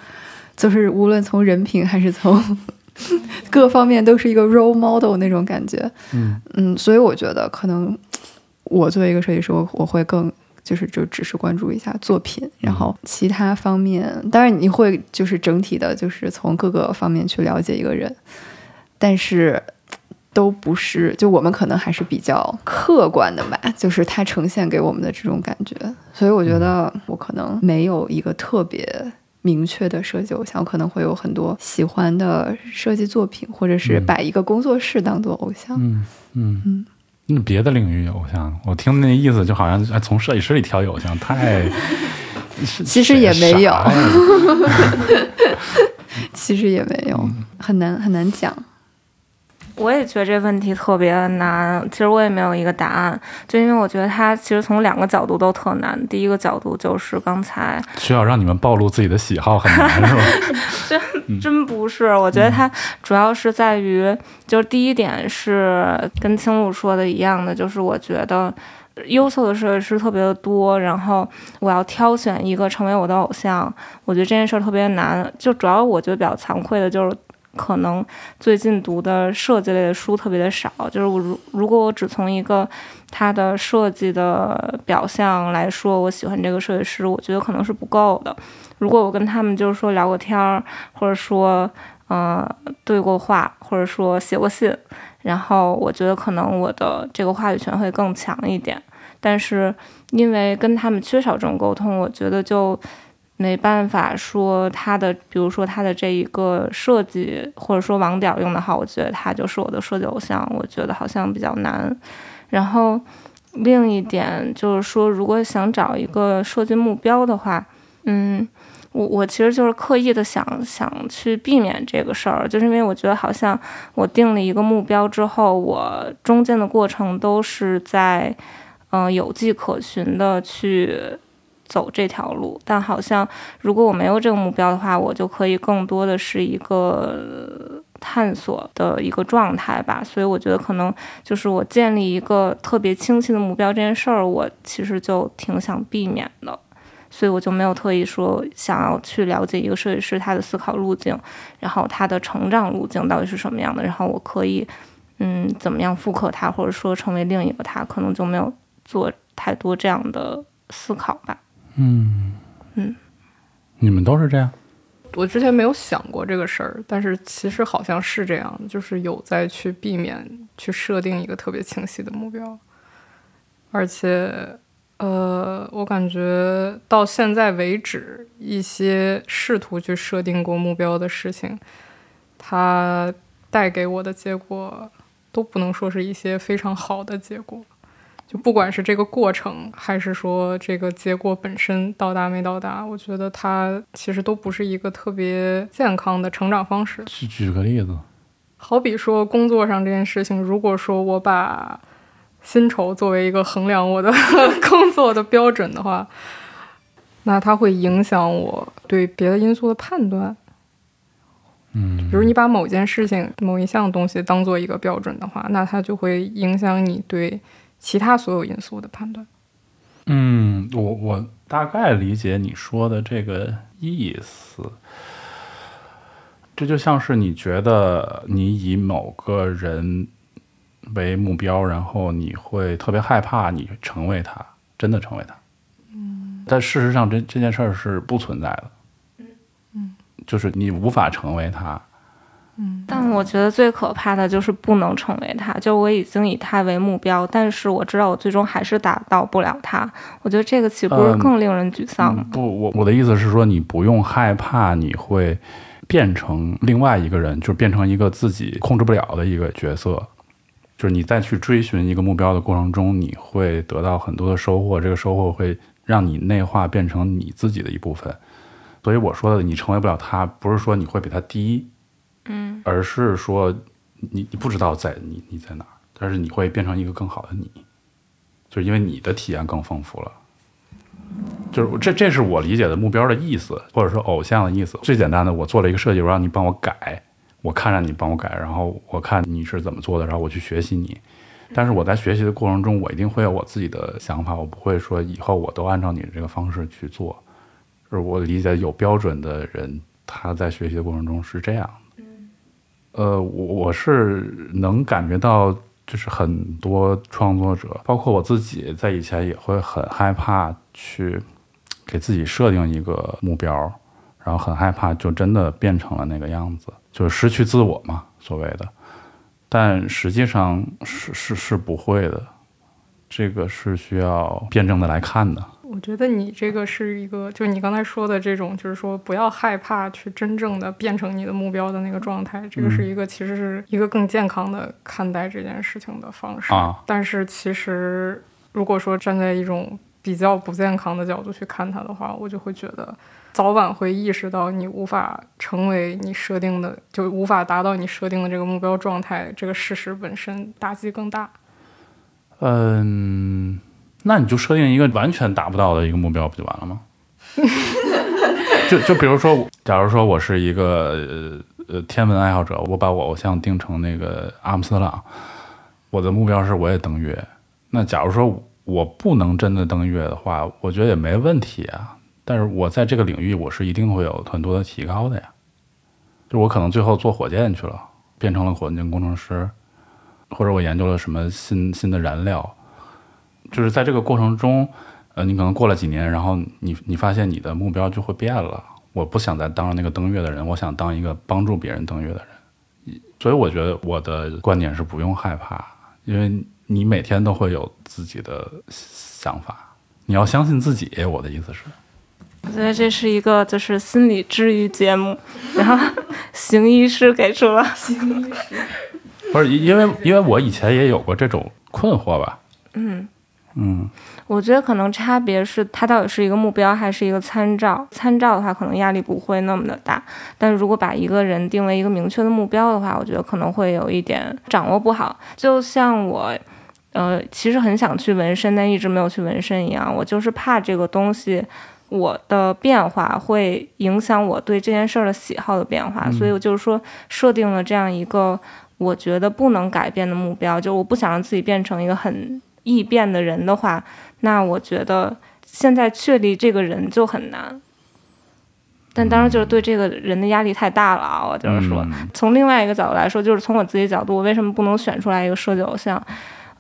就是无论从人品还是从 各方面都是一个 role model 那种感觉。嗯嗯，所以我觉得可能我作为一个设计师，我我会更就是就只是关注一下作品，然后其他方面，当然你会就是整体的，就是从各个方面去了解一个人，但是。都不是，就我们可能还是比较客观的吧，就是它呈现给我们的这种感觉，所以我觉得我可能没有一个特别明确的设计偶像，我可能会有很多喜欢的设计作品，或者是嗯。把一个工作室当做偶像。嗯嗯。嗯那别的领域有偶像，我听那意思就好像哎从设计师里挑偶像，太 其实也没有 其实也没有，很难很难讲。我也觉得这问题特别难，其实我也没有一个答案，就因为我觉得它其实从两个角度都特难。第一个角度就是刚才需要让你们暴露自己的喜好很难 是吧？真真不是，我觉得它主要是在于，就是第一点是跟青露说的一样的，就是我觉得优秀的设计师特别的多，然后我要挑选一个成为我的偶像，我觉得这件事儿特别难。就主要我觉得比较惭愧的就是。可能最近读的设计类的书特别的少，就是我如如果我只从一个他的设计的表象来说，我喜欢这个设计师，我觉得可能是不够的。如果我跟他们就是说聊过天儿，或者说呃对过话，或者说写过信，然后我觉得可能我的这个话语权会更强一点。但是因为跟他们缺少这种沟通，我觉得就。没办法说他的，比如说他的这一个设计，或者说网点用的好，我觉得他就是我的设计偶像，我觉得好像比较难。然后另一点就是说，如果想找一个设计目标的话，嗯，我我其实就是刻意的想想去避免这个事儿，就是因为我觉得好像我定了一个目标之后，我中间的过程都是在嗯有迹可循的去。走这条路，但好像如果我没有这个目标的话，我就可以更多的是一个探索的一个状态吧。所以我觉得可能就是我建立一个特别清晰的目标这件事儿，我其实就挺想避免的。所以我就没有特意说想要去了解一个设计师他的思考路径，然后他的成长路径到底是什么样的，然后我可以嗯怎么样复刻他，或者说成为另一个他，可能就没有做太多这样的思考吧。嗯嗯，你们都是这样？我之前没有想过这个事儿，但是其实好像是这样，就是有在去避免去设定一个特别清晰的目标，而且，呃，我感觉到现在为止，一些试图去设定过目标的事情，它带给我的结果都不能说是一些非常好的结果。就不管是这个过程，还是说这个结果本身到达没到达，我觉得它其实都不是一个特别健康的成长方式。举举个例子，好比说工作上这件事情，如果说我把薪酬作为一个衡量我的 工作的标准的话，那它会影响我对别的因素的判断。嗯，比如你把某件事情、某一项东西当做一个标准的话，那它就会影响你对。其他所有因素的判断。嗯，我我大概理解你说的这个意思。这就像是你觉得你以某个人为目标，然后你会特别害怕你成为他，真的成为他。嗯。但事实上，这这件事儿是不存在的。嗯嗯。就是你无法成为他。嗯，但我觉得最可怕的就是不能成为他，就我已经以他为目标，但是我知道我最终还是达到不了他。我觉得这个岂不是更令人沮丧吗？不，我我的意思是说，你不用害怕你会变成另外一个人，就是变成一个自己控制不了的一个角色。就是你在去追寻一个目标的过程中，你会得到很多的收获，这个收获会让你内化变成你自己的一部分。所以我说的，你成为不了他，不是说你会比他低。嗯，而是说，你你不知道在你你在哪，但是你会变成一个更好的你，就是因为你的体验更丰富了。就是这这是我理解的目标的意思，或者说偶像的意思。最简单的，我做了一个设计，我让你帮我改，我看着你帮我改，然后我看你是怎么做的，然后我去学习你。但是我在学习的过程中，我一定会有我自己的想法，我不会说以后我都按照你的这个方式去做。就是我理解有标准的人，他在学习的过程中是这样。呃，我我是能感觉到，就是很多创作者，包括我自己，在以前也会很害怕去给自己设定一个目标，然后很害怕就真的变成了那个样子，就是失去自我嘛，所谓的。但实际上是是是不会的，这个是需要辩证的来看的。我觉得你这个是一个，就是你刚才说的这种，就是说不要害怕去真正的变成你的目标的那个状态，这个是一个其实是一个更健康的看待这件事情的方式。啊，但是其实如果说站在一种比较不健康的角度去看它的话，我就会觉得早晚会意识到你无法成为你设定的，就无法达到你设定的这个目标状态，这个事实本身打击更大。嗯，那你就设定一个完全达不到的一个目标，不就完了吗？就就比如说，假如说我是一个呃呃天文爱好者，我把我偶像定成那个阿姆斯特朗，我的目标是我也登月。那假如说我不能真的登月的话，我觉得也没问题啊。但是我在这个领域，我是一定会有很多的提高的呀。就我可能最后做火箭去了，变成了火箭工程师，或者我研究了什么新新的燃料，就是在这个过程中，呃，你可能过了几年，然后你你发现你的目标就会变了。我不想再当那个登月的人，我想当一个帮助别人登月的人。所以我觉得我的观点是不用害怕，因为你每天都会有自己的想法，你要相信自己。我的意思是。我觉得这是一个就是心理治愈节目，然后 行医师给出了邢医师，不是因为因为我以前也有过这种困惑吧？嗯嗯，我觉得可能差别是它到底是一个目标还是一个参照。参照的话，可能压力不会那么的大，但是如果把一个人定为一个明确的目标的话，我觉得可能会有一点掌握不好。就像我，呃，其实很想去纹身，但一直没有去纹身一样，我就是怕这个东西。我的变化会影响我对这件事儿的喜好的变化，所以我就是说设定了这样一个我觉得不能改变的目标，就我不想让自己变成一个很易变的人的话，那我觉得现在确立这个人就很难。但当然就是对这个人的压力太大了啊！我就是说，从另外一个角度来说，就是从我自己角度，我为什么不能选出来一个设计偶像？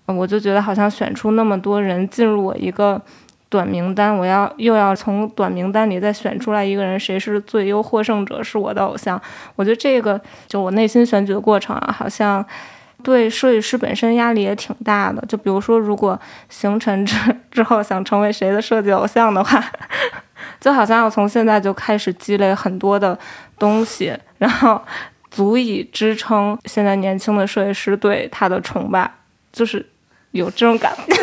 我就觉得好像选出那么多人进入我一个。短名单，我要又要从短名单里再选出来一个人，谁是最优获胜者，是我的偶像。我觉得这个就我内心选举的过程啊，好像对设计师本身压力也挺大的。就比如说，如果形成之 之后想成为谁的设计偶像的话，就好像要从现在就开始积累很多的东西，然后足以支撑现在年轻的设计师对他的崇拜，就是有这种感觉。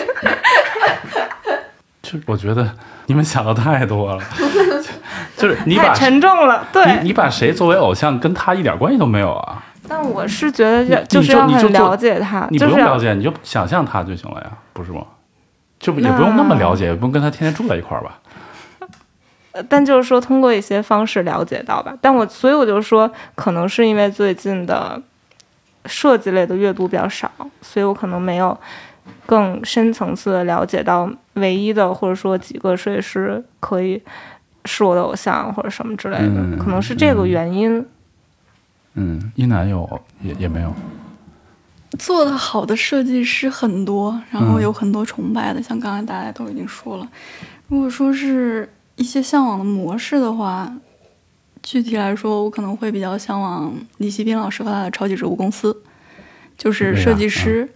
就我觉得你们想的太多了，就是你把沉重了，对，你把谁作为偶像，跟他一点关系都没有啊。但我是觉得要，就是要很了解他，你不用了解，你就想象他就行了呀，不是吗？就也不用那么了解，也不用跟他天天住在一块儿吧。但就是说，通过一些方式了解到吧。但我所以我就说，可能是因为最近的设计类的阅读比较少，所以我可能没有。更深层次的了解到唯一的或者说几个设计师可以是我的偶像或者什么之类的，可能是这个原因。嗯，一男有也也没有。做的好的设计师很多，然后有很多崇拜的，像刚才大家都已经说了。如果说是一些向往的模式的话，具体来说，我可能会比较向往李希斌老师和他的超级植物公司，就是设计师。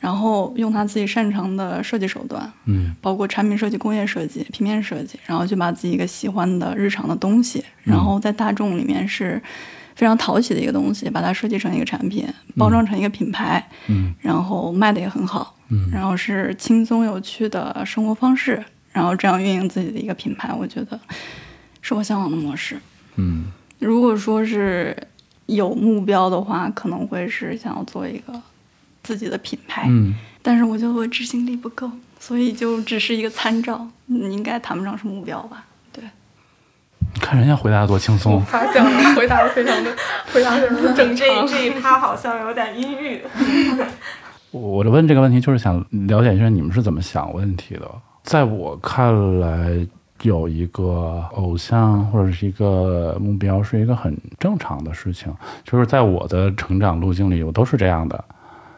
然后用他自己擅长的设计手段，嗯，包括产品设计、工业设计、平面设计，然后就把自己一个喜欢的日常的东西，然后在大众里面是非常讨喜的一个东西，把它设计成一个产品，包装成一个品牌，嗯，然后卖的也很好，嗯，然后是轻松有趣的生活方式，然后这样运营自己的一个品牌，我觉得是我向往的模式。嗯，如果说是有目标的话，可能会是想要做一个。自己的品牌，嗯，但是我觉得我执行力不够，所以就只是一个参照，应该谈不上是目标吧？对。你看人家回答的多轻松，发现了，回答的非常的，回答的正常。这一趴好像有点阴郁。我问这个问题就是想了解一下你们是怎么想问题的。在我看来，有一个偶像或者是一个目标是一个很正常的事情，就是在我的成长路径里，我都是这样的。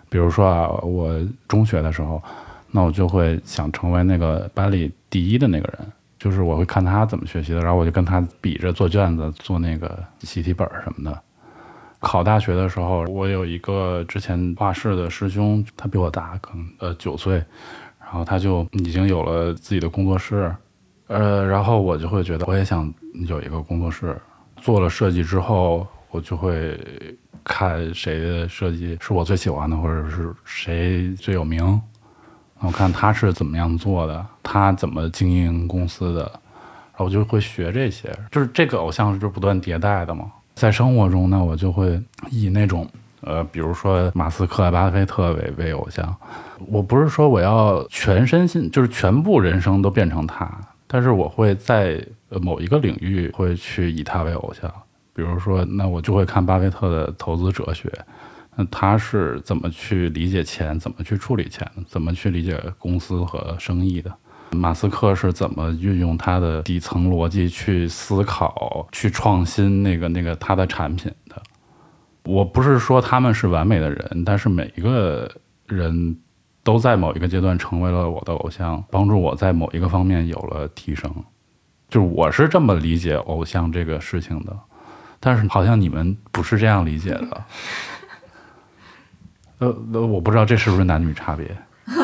比如说啊，我中学的时候，那我就会想成为那个班里第一的那个人，就是我会看他怎么学习的，然后我就跟他比着做卷子、做那个习题本什么的。考大学的时候，我有一个之前画室的师兄，他比我大，可能呃九岁，然后他就已经有了自己的工作室，呃，然后我就会觉得我也想有一个工作室。做了设计之后，我就会。看谁的设计是我最喜欢的，或者是谁最有名，我看他是怎么样做的，他怎么经营公司的，然后我就会学这些。就是这个偶像是不断迭代的嘛。在生活中呢，我就会以那种呃，比如说马斯克、巴菲特为为偶像。我不是说我要全身心，就是全部人生都变成他，但是我会在某一个领域会去以他为偶像。比如说，那我就会看巴菲特的投资哲学。那他是怎么去理解钱，怎么去处理钱，怎么去理解公司和生意的？马斯克是怎么运用他的底层逻辑去思考、去创新那个那个他的产品的？我不是说他们是完美的人，但是每一个人都在某一个阶段成为了我的偶像，帮助我在某一个方面有了提升。就是我是这么理解偶像这个事情的，但是好像你们不是这样理解的。呃，那我不知道这是不是男女差别。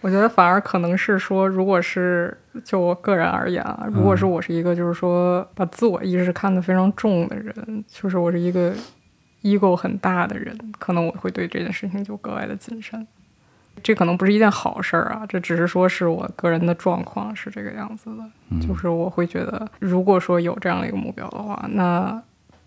我觉得反而可能是说，如果是就我个人而言啊，如果是我是一个就是说把自我意识看得非常重的人，就是我是一个 ego 很大的人，可能我会对这件事情就格外的谨慎。这可能不是一件好事儿啊，这只是说是我个人的状况是这个样子的，就是我会觉得，如果说有这样的一个目标的话，那。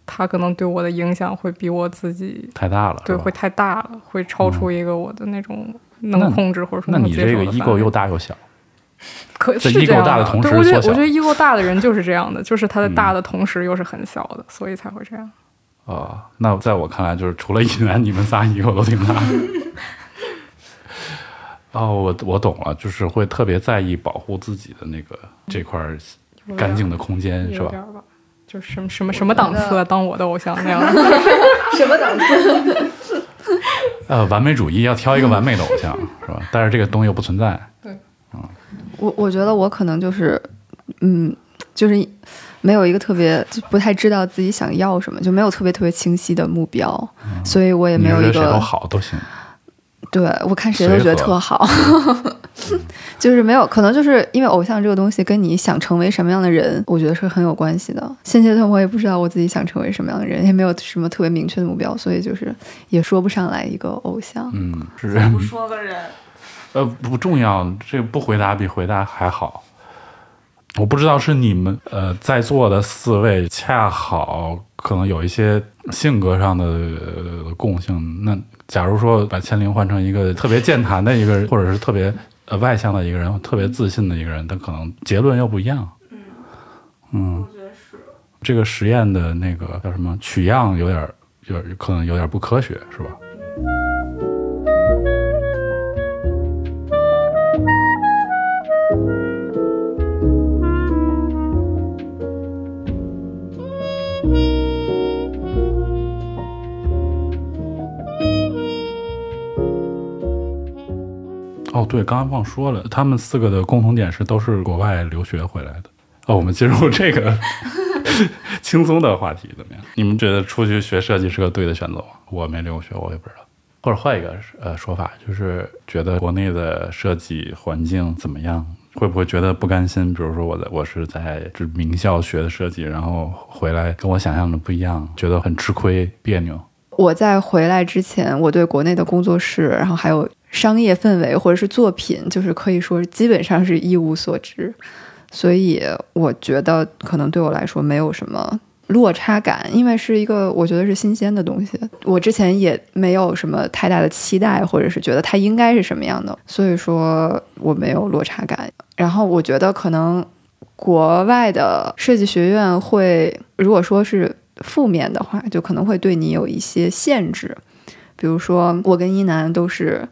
他可能对我的影响会比我自己太大了，对，会太大了，会超出一个我的那种能控制或者说那你这个 ego 又大又小，可是这 ego 大的同时，我觉得我觉得 ego 大的人就是这样的，就是他的大的同时又是很小的，所以才会这样。哦，那在我看来，就是除了一男，你们仨 ego 都挺大的。哦，我我懂了，就是会特别在意保护自己的那个这块干净的空间，是吧？就什么什么什么档次，啊当我的偶像那样，什么档次？呃，完美主义要挑一个完美的偶像，是吧？但是这个东西又不存在。对，嗯，我我觉得我可能就是，嗯，就是没有一个特别，就不太知道自己想要什么，就没有特别特别清晰的目标，所以我也没有一个都好都行。对我看谁都觉得特好。就是没有可能，就是因为偶像这个东西跟你想成为什么样的人，我觉得是很有关系的。现阶段我也不知道我自己想成为什么样的人，也没有什么特别明确的目标，所以就是也说不上来一个偶像。嗯，是不说个人，呃，不重要，这个不回答比回答还好。我不知道是你们呃在座的四位恰好可能有一些性格上的共性。那假如说把千灵换成一个特别健谈的一个人，或者是特别。呃，外向的一个人，特别自信的一个人，他可能结论又不一样。嗯，嗯，我觉得是这个实验的那个叫什么取样，有点，有点可能有点不科学，是吧？哦，对，刚刚忘说了，他们四个的共同点是都是国外留学回来的。哦，我们进入这个 轻松的话题怎么样？你们觉得出去学设计是个对的选择吗？我没留学，我也不知道。或者换一个呃说法，就是觉得国内的设计环境怎么样？会不会觉得不甘心？比如说，我的我是在这名校学的设计，然后回来跟我想象的不一样，觉得很吃亏、别扭。我在回来之前，我对国内的工作室，然后还有。商业氛围或者是作品，就是可以说基本上是一无所知，所以我觉得可能对我来说没有什么落差感，因为是一个我觉得是新鲜的东西，我之前也没有什么太大的期待，或者是觉得它应该是什么样的，所以说我没有落差感。然后我觉得可能国外的设计学院会，如果说是负面的话，就可能会对你有一些限制，比如说我跟一楠都是。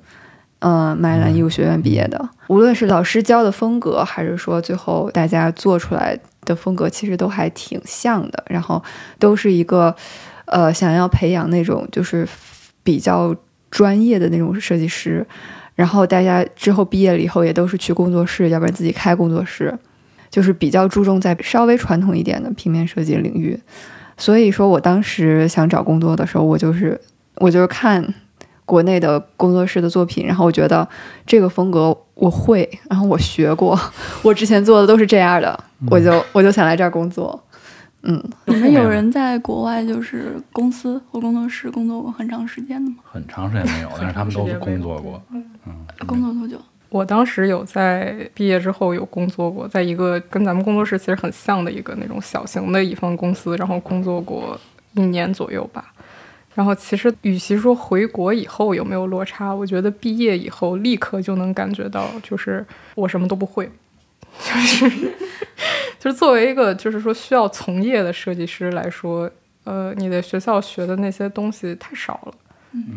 嗯，麦兰艺术学院毕业的，无论是老师教的风格，还是说最后大家做出来的风格，其实都还挺像的。然后都是一个，呃，想要培养那种就是比较专业的那种设计师。然后大家之后毕业了以后，也都是去工作室，要不然自己开工作室，就是比较注重在稍微传统一点的平面设计领域。所以说我当时想找工作的时候，我就是我就是看。国内的工作室的作品，然后我觉得这个风格我会，然后我学过，我之前做的都是这样的，我就我就想来这儿工作，嗯，你们有人在国外就是公司或工作室工作过很长时间的吗？很长时间没有，但是他们都是工作过。嗯，工作多久？我当时有在毕业之后有工作过，在一个跟咱们工作室其实很像的一个那种小型的乙方公司，然后工作过一年左右吧。然后其实与其说回国以后有没有落差，我觉得毕业以后立刻就能感觉到，就是我什么都不会，就是就是作为一个就是说需要从业的设计师来说，呃，你的学校学的那些东西太少了。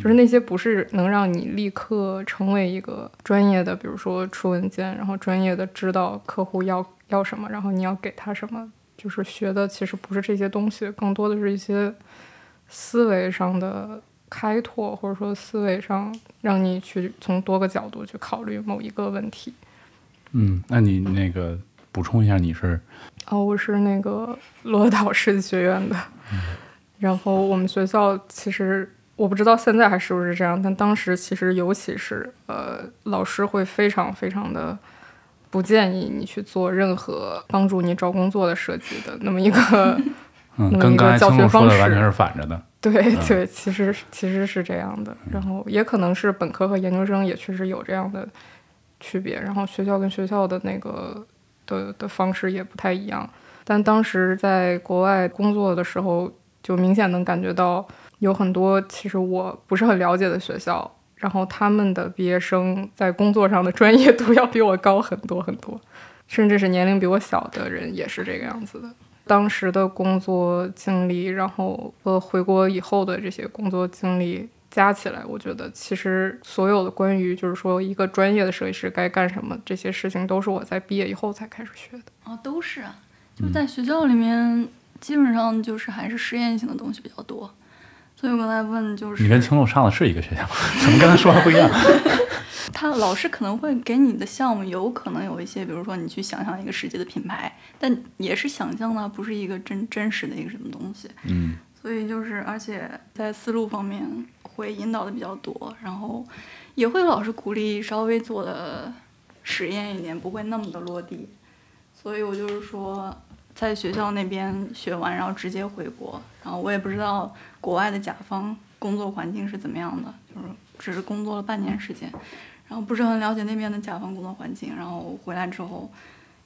就是那些不是能让你立刻成为一个专业的，比如说出文件，然后专业的知道客户要要什么，然后你要给他什么，就是学的其实不是这些东西，更多的是一些思维上的开拓，或者说思维上让你去从多个角度去考虑某一个问题。嗯，那你那个补充一下，你是？哦，我是那个罗岛设计学院的，然后我们学校其实。我不知道现在还是不是这样，但当时其实尤其是呃，老师会非常非常的不建议你去做任何帮助你找工作的设计的那么一个，嗯，跟刚才教学方式完全是反着的。对对，其实其实是这样的，然后也可能是本科和研究生也确实有这样的区别，然后学校跟学校的那个的的方式也不太一样，但当时在国外工作的时候，就明显能感觉到。有很多其实我不是很了解的学校，然后他们的毕业生在工作上的专业度要比我高很多很多，甚至是年龄比我小的人也是这个样子的。当时的工作经历，然后呃回国以后的这些工作经历加起来，我觉得其实所有的关于就是说一个专业的设计师该干什么这些事情，都是我在毕业以后才开始学的。哦，都是啊，就在学校里面，基本上就是还是实验性的东西比较多。所以我刚才问就是，你跟青龙上的是一个学校，怎么跟他说的不一样？他老师可能会给你的项目，有可能有一些，比如说你去想象一个实际的品牌，但也是想象的，不是一个真真实的一个什么东西。嗯，所以就是，而且在思路方面会引导的比较多，然后也会老师鼓励稍微做的实验一点，不会那么的落地。所以我就是说。在学校那边学完，然后直接回国，然后我也不知道国外的甲方工作环境是怎么样的，就是只是工作了半年时间，然后不是很了解那边的甲方工作环境，然后回来之后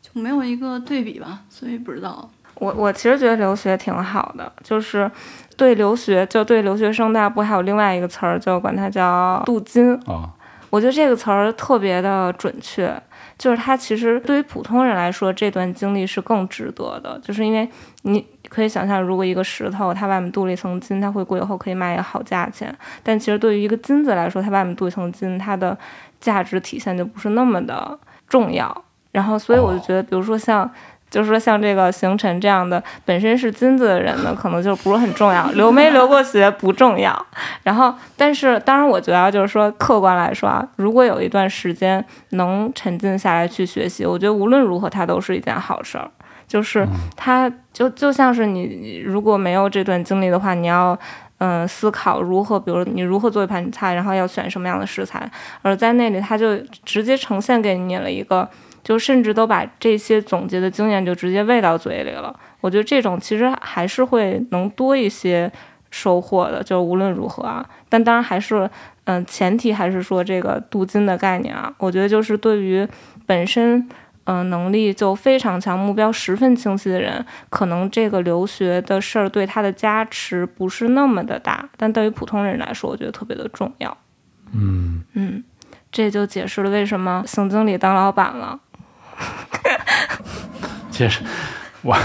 就没有一个对比吧，所以不知道。我我其实觉得留学挺好的，就是对留学就对留学生，大不还有另外一个词儿，就管它叫镀金啊。我觉得这个词儿特别的准确。就是它其实对于普通人来说，这段经历是更值得的，就是因为你可以想象，如果一个石头它外面镀了一层金，它回国以后可以卖一个好价钱。但其实对于一个金子来说，它外面镀一层金，它的价值体现就不是那么的重要。然后，所以我就觉得，比如说像。就是说，像这个行程这样的本身是金子的人呢，可能就不是很重要，留没留过学不重要。然后，但是当然，我觉得就是说，客观来说啊，如果有一段时间能沉浸下来去学习，我觉得无论如何它都是一件好事儿。就是它就就像是你如果没有这段经历的话，你要嗯思考如何，比如你如何做一盘菜，然后要选什么样的食材，而在那里他就直接呈现给你了一个。就甚至都把这些总结的经验就直接喂到嘴里了，我觉得这种其实还是会能多一些收获的。就无论如何啊，但当然还是，嗯，前提还是说这个镀金的概念啊，我觉得就是对于本身嗯能力就非常强、目标十分清晰的人，可能这个留学的事儿对他的加持不是那么的大，但对于普通人来说，我觉得特别的重要。嗯嗯，这就解释了为什么邢经理当老板了。其实我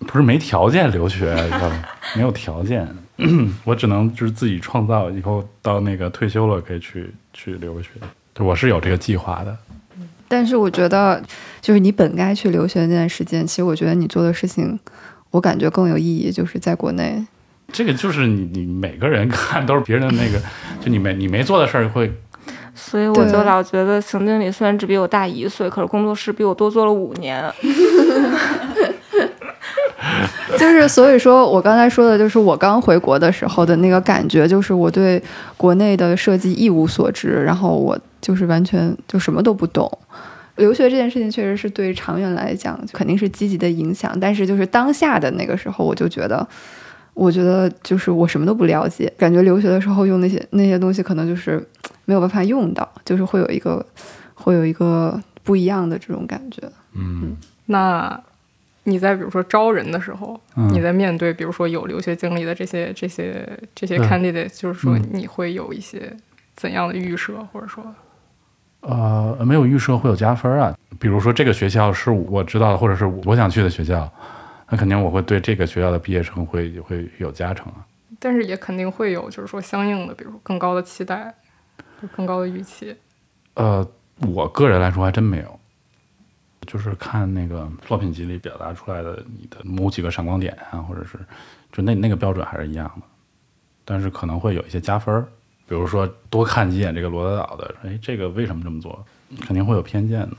不是没条件留学，知道吗？没有条件，我只能就是自己创造，以后到那个退休了可以去去留学。对，我是有这个计划的。但是我觉得，就是你本该去留学那段时间，其实我觉得你做的事情，我感觉更有意义，就是在国内。这个就是你你每个人 看都是别人的那个，就你没你没做的事儿会。所以我就老觉得，邢经理虽然只比我大一岁，可是工作室比我多做了五年。就是，所以说我刚才说的，就是我刚回国的时候的那个感觉，就是我对国内的设计一无所知，然后我就是完全就什么都不懂。留学这件事情确实是对长远来讲肯定是积极的影响，但是就是当下的那个时候，我就觉得，我觉得就是我什么都不了解，感觉留学的时候用那些那些东西可能就是没有办法用到，就是会有一个会有一个不一样的这种感觉。嗯。那你在比如说招人的时候，嗯。你在面对比如说有留学经历的这些这些这些 candidate，就是说嗯。你会有一些怎样的预设，或者说呃，没有预设会有加分啊。比如说这个学校是我知道的，或者是我想去的学校，那肯定我会对这个学校的毕业生会会有加成啊。但是也肯定会有就是说相应的，比如说更高的期待，就更高的预期。呃，我个人来说还真没有，就是看那个作品集里表达出来的你的某几个闪光点啊，或者是就那那个标准还是一样的，但是可能会有一些加分儿，比如说多看几眼这个罗德岛的，哎，这个为什么这么做，肯定会有偏见的，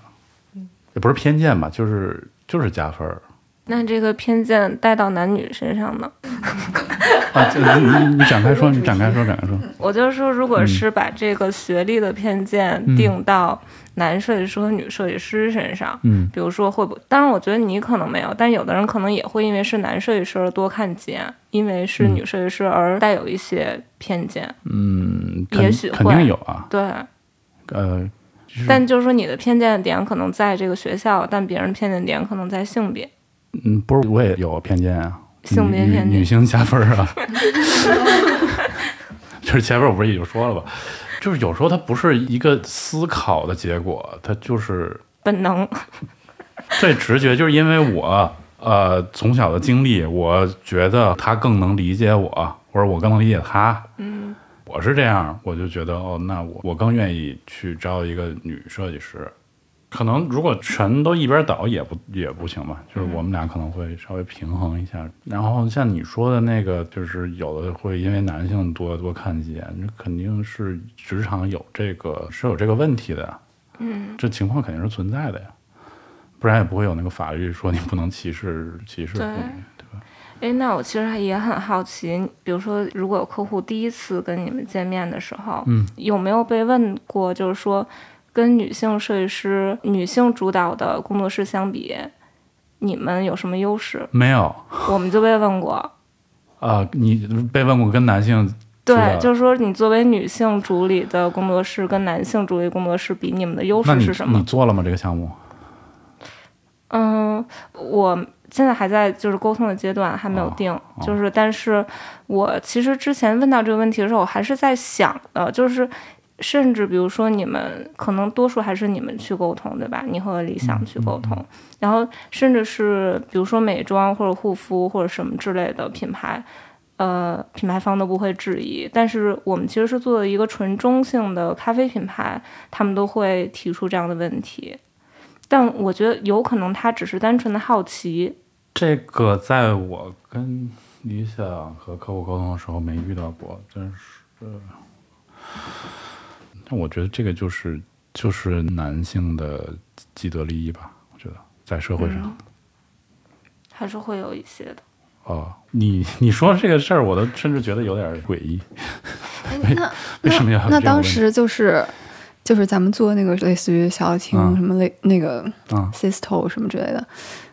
也不是偏见吧，就是就是加分儿那这个偏见带到男女身上呢？啊。这你你你展开说，你展开说，展开说。我就说，如果是把这个学历的偏见定到男设计师和女设计师身上，嗯比如说会不，当然我觉得你可能没有，但有的人可能也会因为是男设计师而多看几眼，因为是女设计师而带有一些偏见。嗯，也许肯定会有啊，对，呃，就是但就是说你的偏见的点可能在这个学校，但别人偏见点可能在性别。嗯，不是我也有偏见啊，女性别偏见。女女性加分儿啊，就是前面我不是已经说了吧，就是有时候它不是一个思考的结果，它就是本能，最直觉，就是因为我呃从小的经历，我觉得他更能理解我，或者我更能理解他，嗯，我是这样，我就觉得哦，那我我更愿意去招一个女设计师。可能如果全都一边倒也不也不行吧，就是我们俩可能会稍微平衡一下。然后像你说的那个，就是有的会因为男性多多看几眼，这肯定是职场有这个是有这个问题的，嗯，这情况肯定是存在的呀，不然也不会有那个法律说你不能歧视歧视妇女，对吧？诶，那我其实也很好奇，比如说，如果有客户第一次跟你们见面的时候，嗯，有没有被问过，就是说，跟女性设计师、女性主导的工作室相比，你们有什么优势？没有我们就被问过，啊、你被问过跟男性对，就是说，你作为女性主理的工作室跟男性主理工作室比，你们的优势是什么你？做了吗？这个项目？嗯，我现在还在就是沟通的阶段，还没有哦定。哦就是，但是我其实之前问到这个问题的时候，我还是在想的，就是甚至比如说你们可能多数还是你们去沟通，对吧？你和理想去沟通，然后甚至是比如说美妆或者护肤或者什么之类的品牌。呃，品牌方都不会质疑，但是我们其实是做的一个纯中性的咖啡品牌，他们都会提出这样的问题。但我觉得有可能他只是单纯的好奇，这个在我跟理想和客户沟通的时候没遇到过，但是，但我觉得这个就是就是男性的既得利益吧，我觉得在社会上。嗯还是会有一些的。哦，你你说这个事儿，我都甚至觉得有点诡异。那为什么要有那当时就是就是咱们做那个类似于小厅嗯什么类、那个啊 Sisto 什么之类的，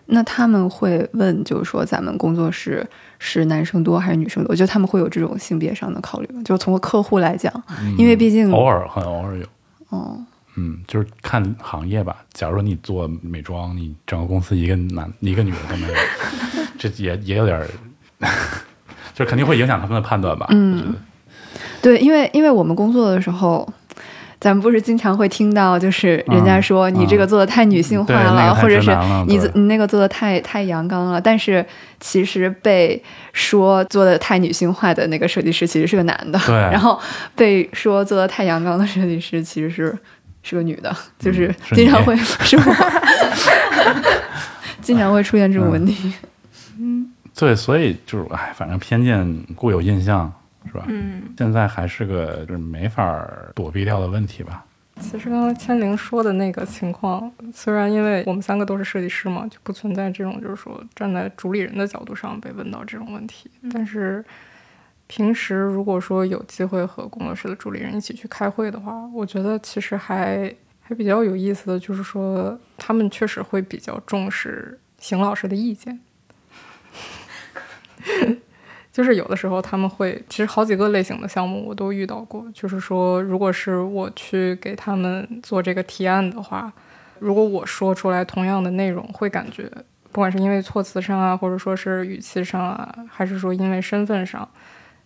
那他们会问，就是说咱们工作室是男生多还是女生多？我觉得他们会有这种性别上的考虑，就是从客户来讲，因为毕竟偶尔很偶尔有，哦，嗯，就是看行业吧。假如说你做美妆，你整个公司一个男一个女的都没有，这也也有点儿，就是肯定会影响他们的判断吧。嗯对，因为因为我们工作的时候。咱们不是经常会听到，就是人家说你这个做的太女性化了，或者是你你那个做的太太阳刚了。但是其实被说做的太女性化的那个设计师其实是个男的，对。然后被说做的太阳刚的设计师其实是是个女的，就是是经常你会 是我，经常会出现这种问题。嗯对，所以就是哎，反正偏见固有印象，是吧？嗯，现在还是个就是没法儿躲避掉的问题吧。其实刚刚千灵说的那个情况，虽然因为我们三个都是设计师嘛，就不存在这种就是说站在主理人的角度上被问到这种问题。但是平时如果说有机会和工作室的主理人一起去开会的话，我觉得其实还还比较有意思的就是说，他们确实会比较重视邢老师的意见。就是有的时候他们会，其实好几个类型的项目我都遇到过。就是说，如果是我去给他们做这个提案的话，如果我说出来同样的内容，会感觉不管是因为措辞上啊，或者说是语气上啊，还是说因为身份上，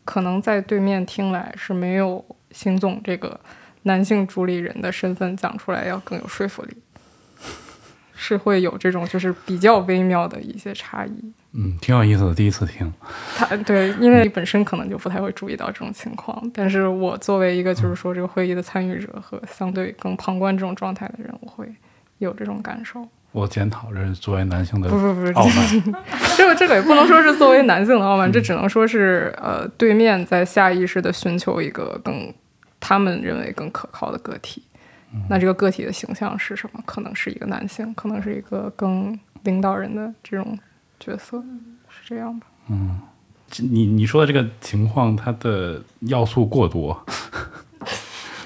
可能在对面听来是没有邢总这个男性主理人的身份讲出来要更有说服力，是会有这种就是比较微妙的一些差异。嗯，挺有意思的，第一次听。他对，因为本身可能就不太会注意到这种情况，但是我作为一个就是说这个会议的参与者和相对更旁观这种状态的人，我会有这种感受。我检讨这是作为男性的不不不，傲慢。这个这个也不能说是作为男性的傲慢，这只能说是呃，对面在下意识的寻求一个更他们认为更可靠的个体。那这个个体的形象是什么？可能是一个男性，可能是一个更领导人的这种。角色是这样吧？嗯，你你说的这个情况，它的要素过多，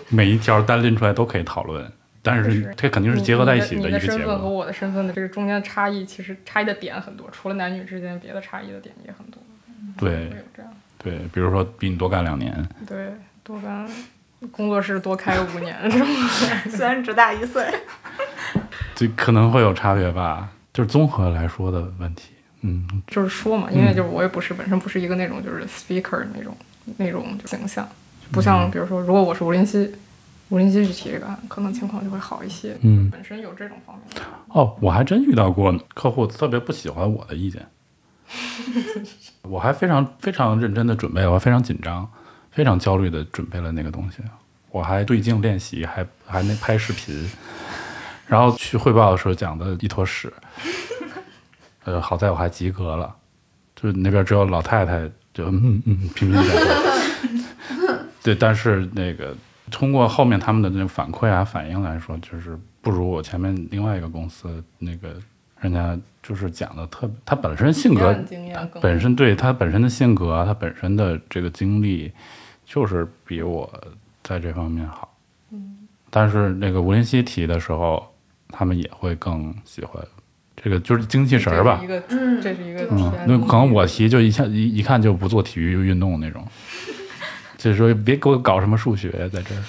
每一条单拎出来都可以讨论，但是它肯定是结合在一起的一个结身份和我的身份的这个中间差异，其实差异的点很多，除了男女之间，别的差异的点也很多。对，会有这样。对，比如说比你多干两年，对，多干工作室多开五年，是吗？虽然只大一岁，这可能会有差别吧，就是综合来说的问题。嗯，就是说嘛，因为就是我也不是本身不是一个那种就是 speaker 那种那种形象，不像比如说如果我是吴林熙，吴林熙去提这个案，可能情况就会好一些。嗯，本身有这种方面。哦，我还真遇到过客户特别不喜欢我的意见，我还非常非常认真的准备，我非常紧张，非常焦虑的准备了那个东西，我还对镜练习，还还没拍视频，然后去汇报的时候讲的一坨屎。呃，好在我还及格了，就是那边只有老太太，就嗯嗯频频点头。对，但是那个通过后面他们的那个反馈啊、反应来说，就是不如我前面另外一个公司那个人家就是讲的特，他本身性格，本身对他本身的性格，他本身的这个经历，就是比我在这方面好。嗯，但是那个吴林熙提的时候，他们也会更喜欢。这个就是精气神儿吧，嗯，这是一个，嗯，那可能我提就一下一一看就不做体育运动那种，就是说别给我搞什么数学在这儿，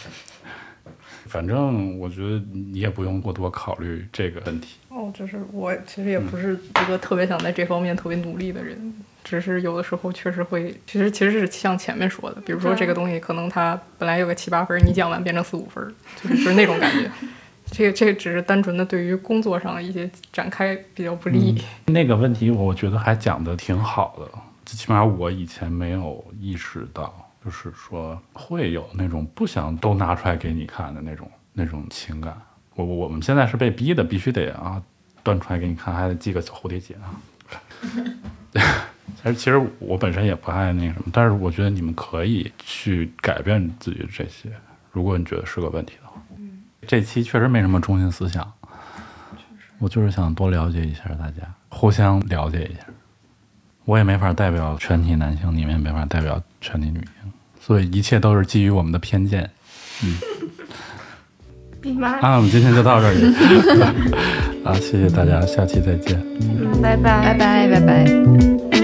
反正我觉得你也不用过多考虑这个问题。哦，就是我其实也不是一个特别想在这方面特别努力的人，只是有的时候确实会，其实其实是像前面说的，比如说这个东西可能它本来有个七八分，你讲完变成四五分，就是就是那种感觉。这个这个只是单纯的对于工作上的一些展开比较不利。那个问题我觉得还讲的挺好的，最起码我以前没有意识到，就是说会有那种不想都拿出来给你看的那种那种情感。我我们现在是被逼的，必须得啊端出来给你看，还得系个小蝴蝶结啊。其实其实我本身也不爱那什么，但是我觉得你们可以去改变自己这些，如果你觉得是个问题的话。这期确实没什么中心思想，我就是想多了解一下大家，互相了解一下。我也没法代表全体男性，你们也没法代表全体女性，所以一切都是基于我们的偏见。嗯，啊，我们今天就到这里，啊，谢谢大家，下期再见。嗯，拜拜，拜拜，拜拜。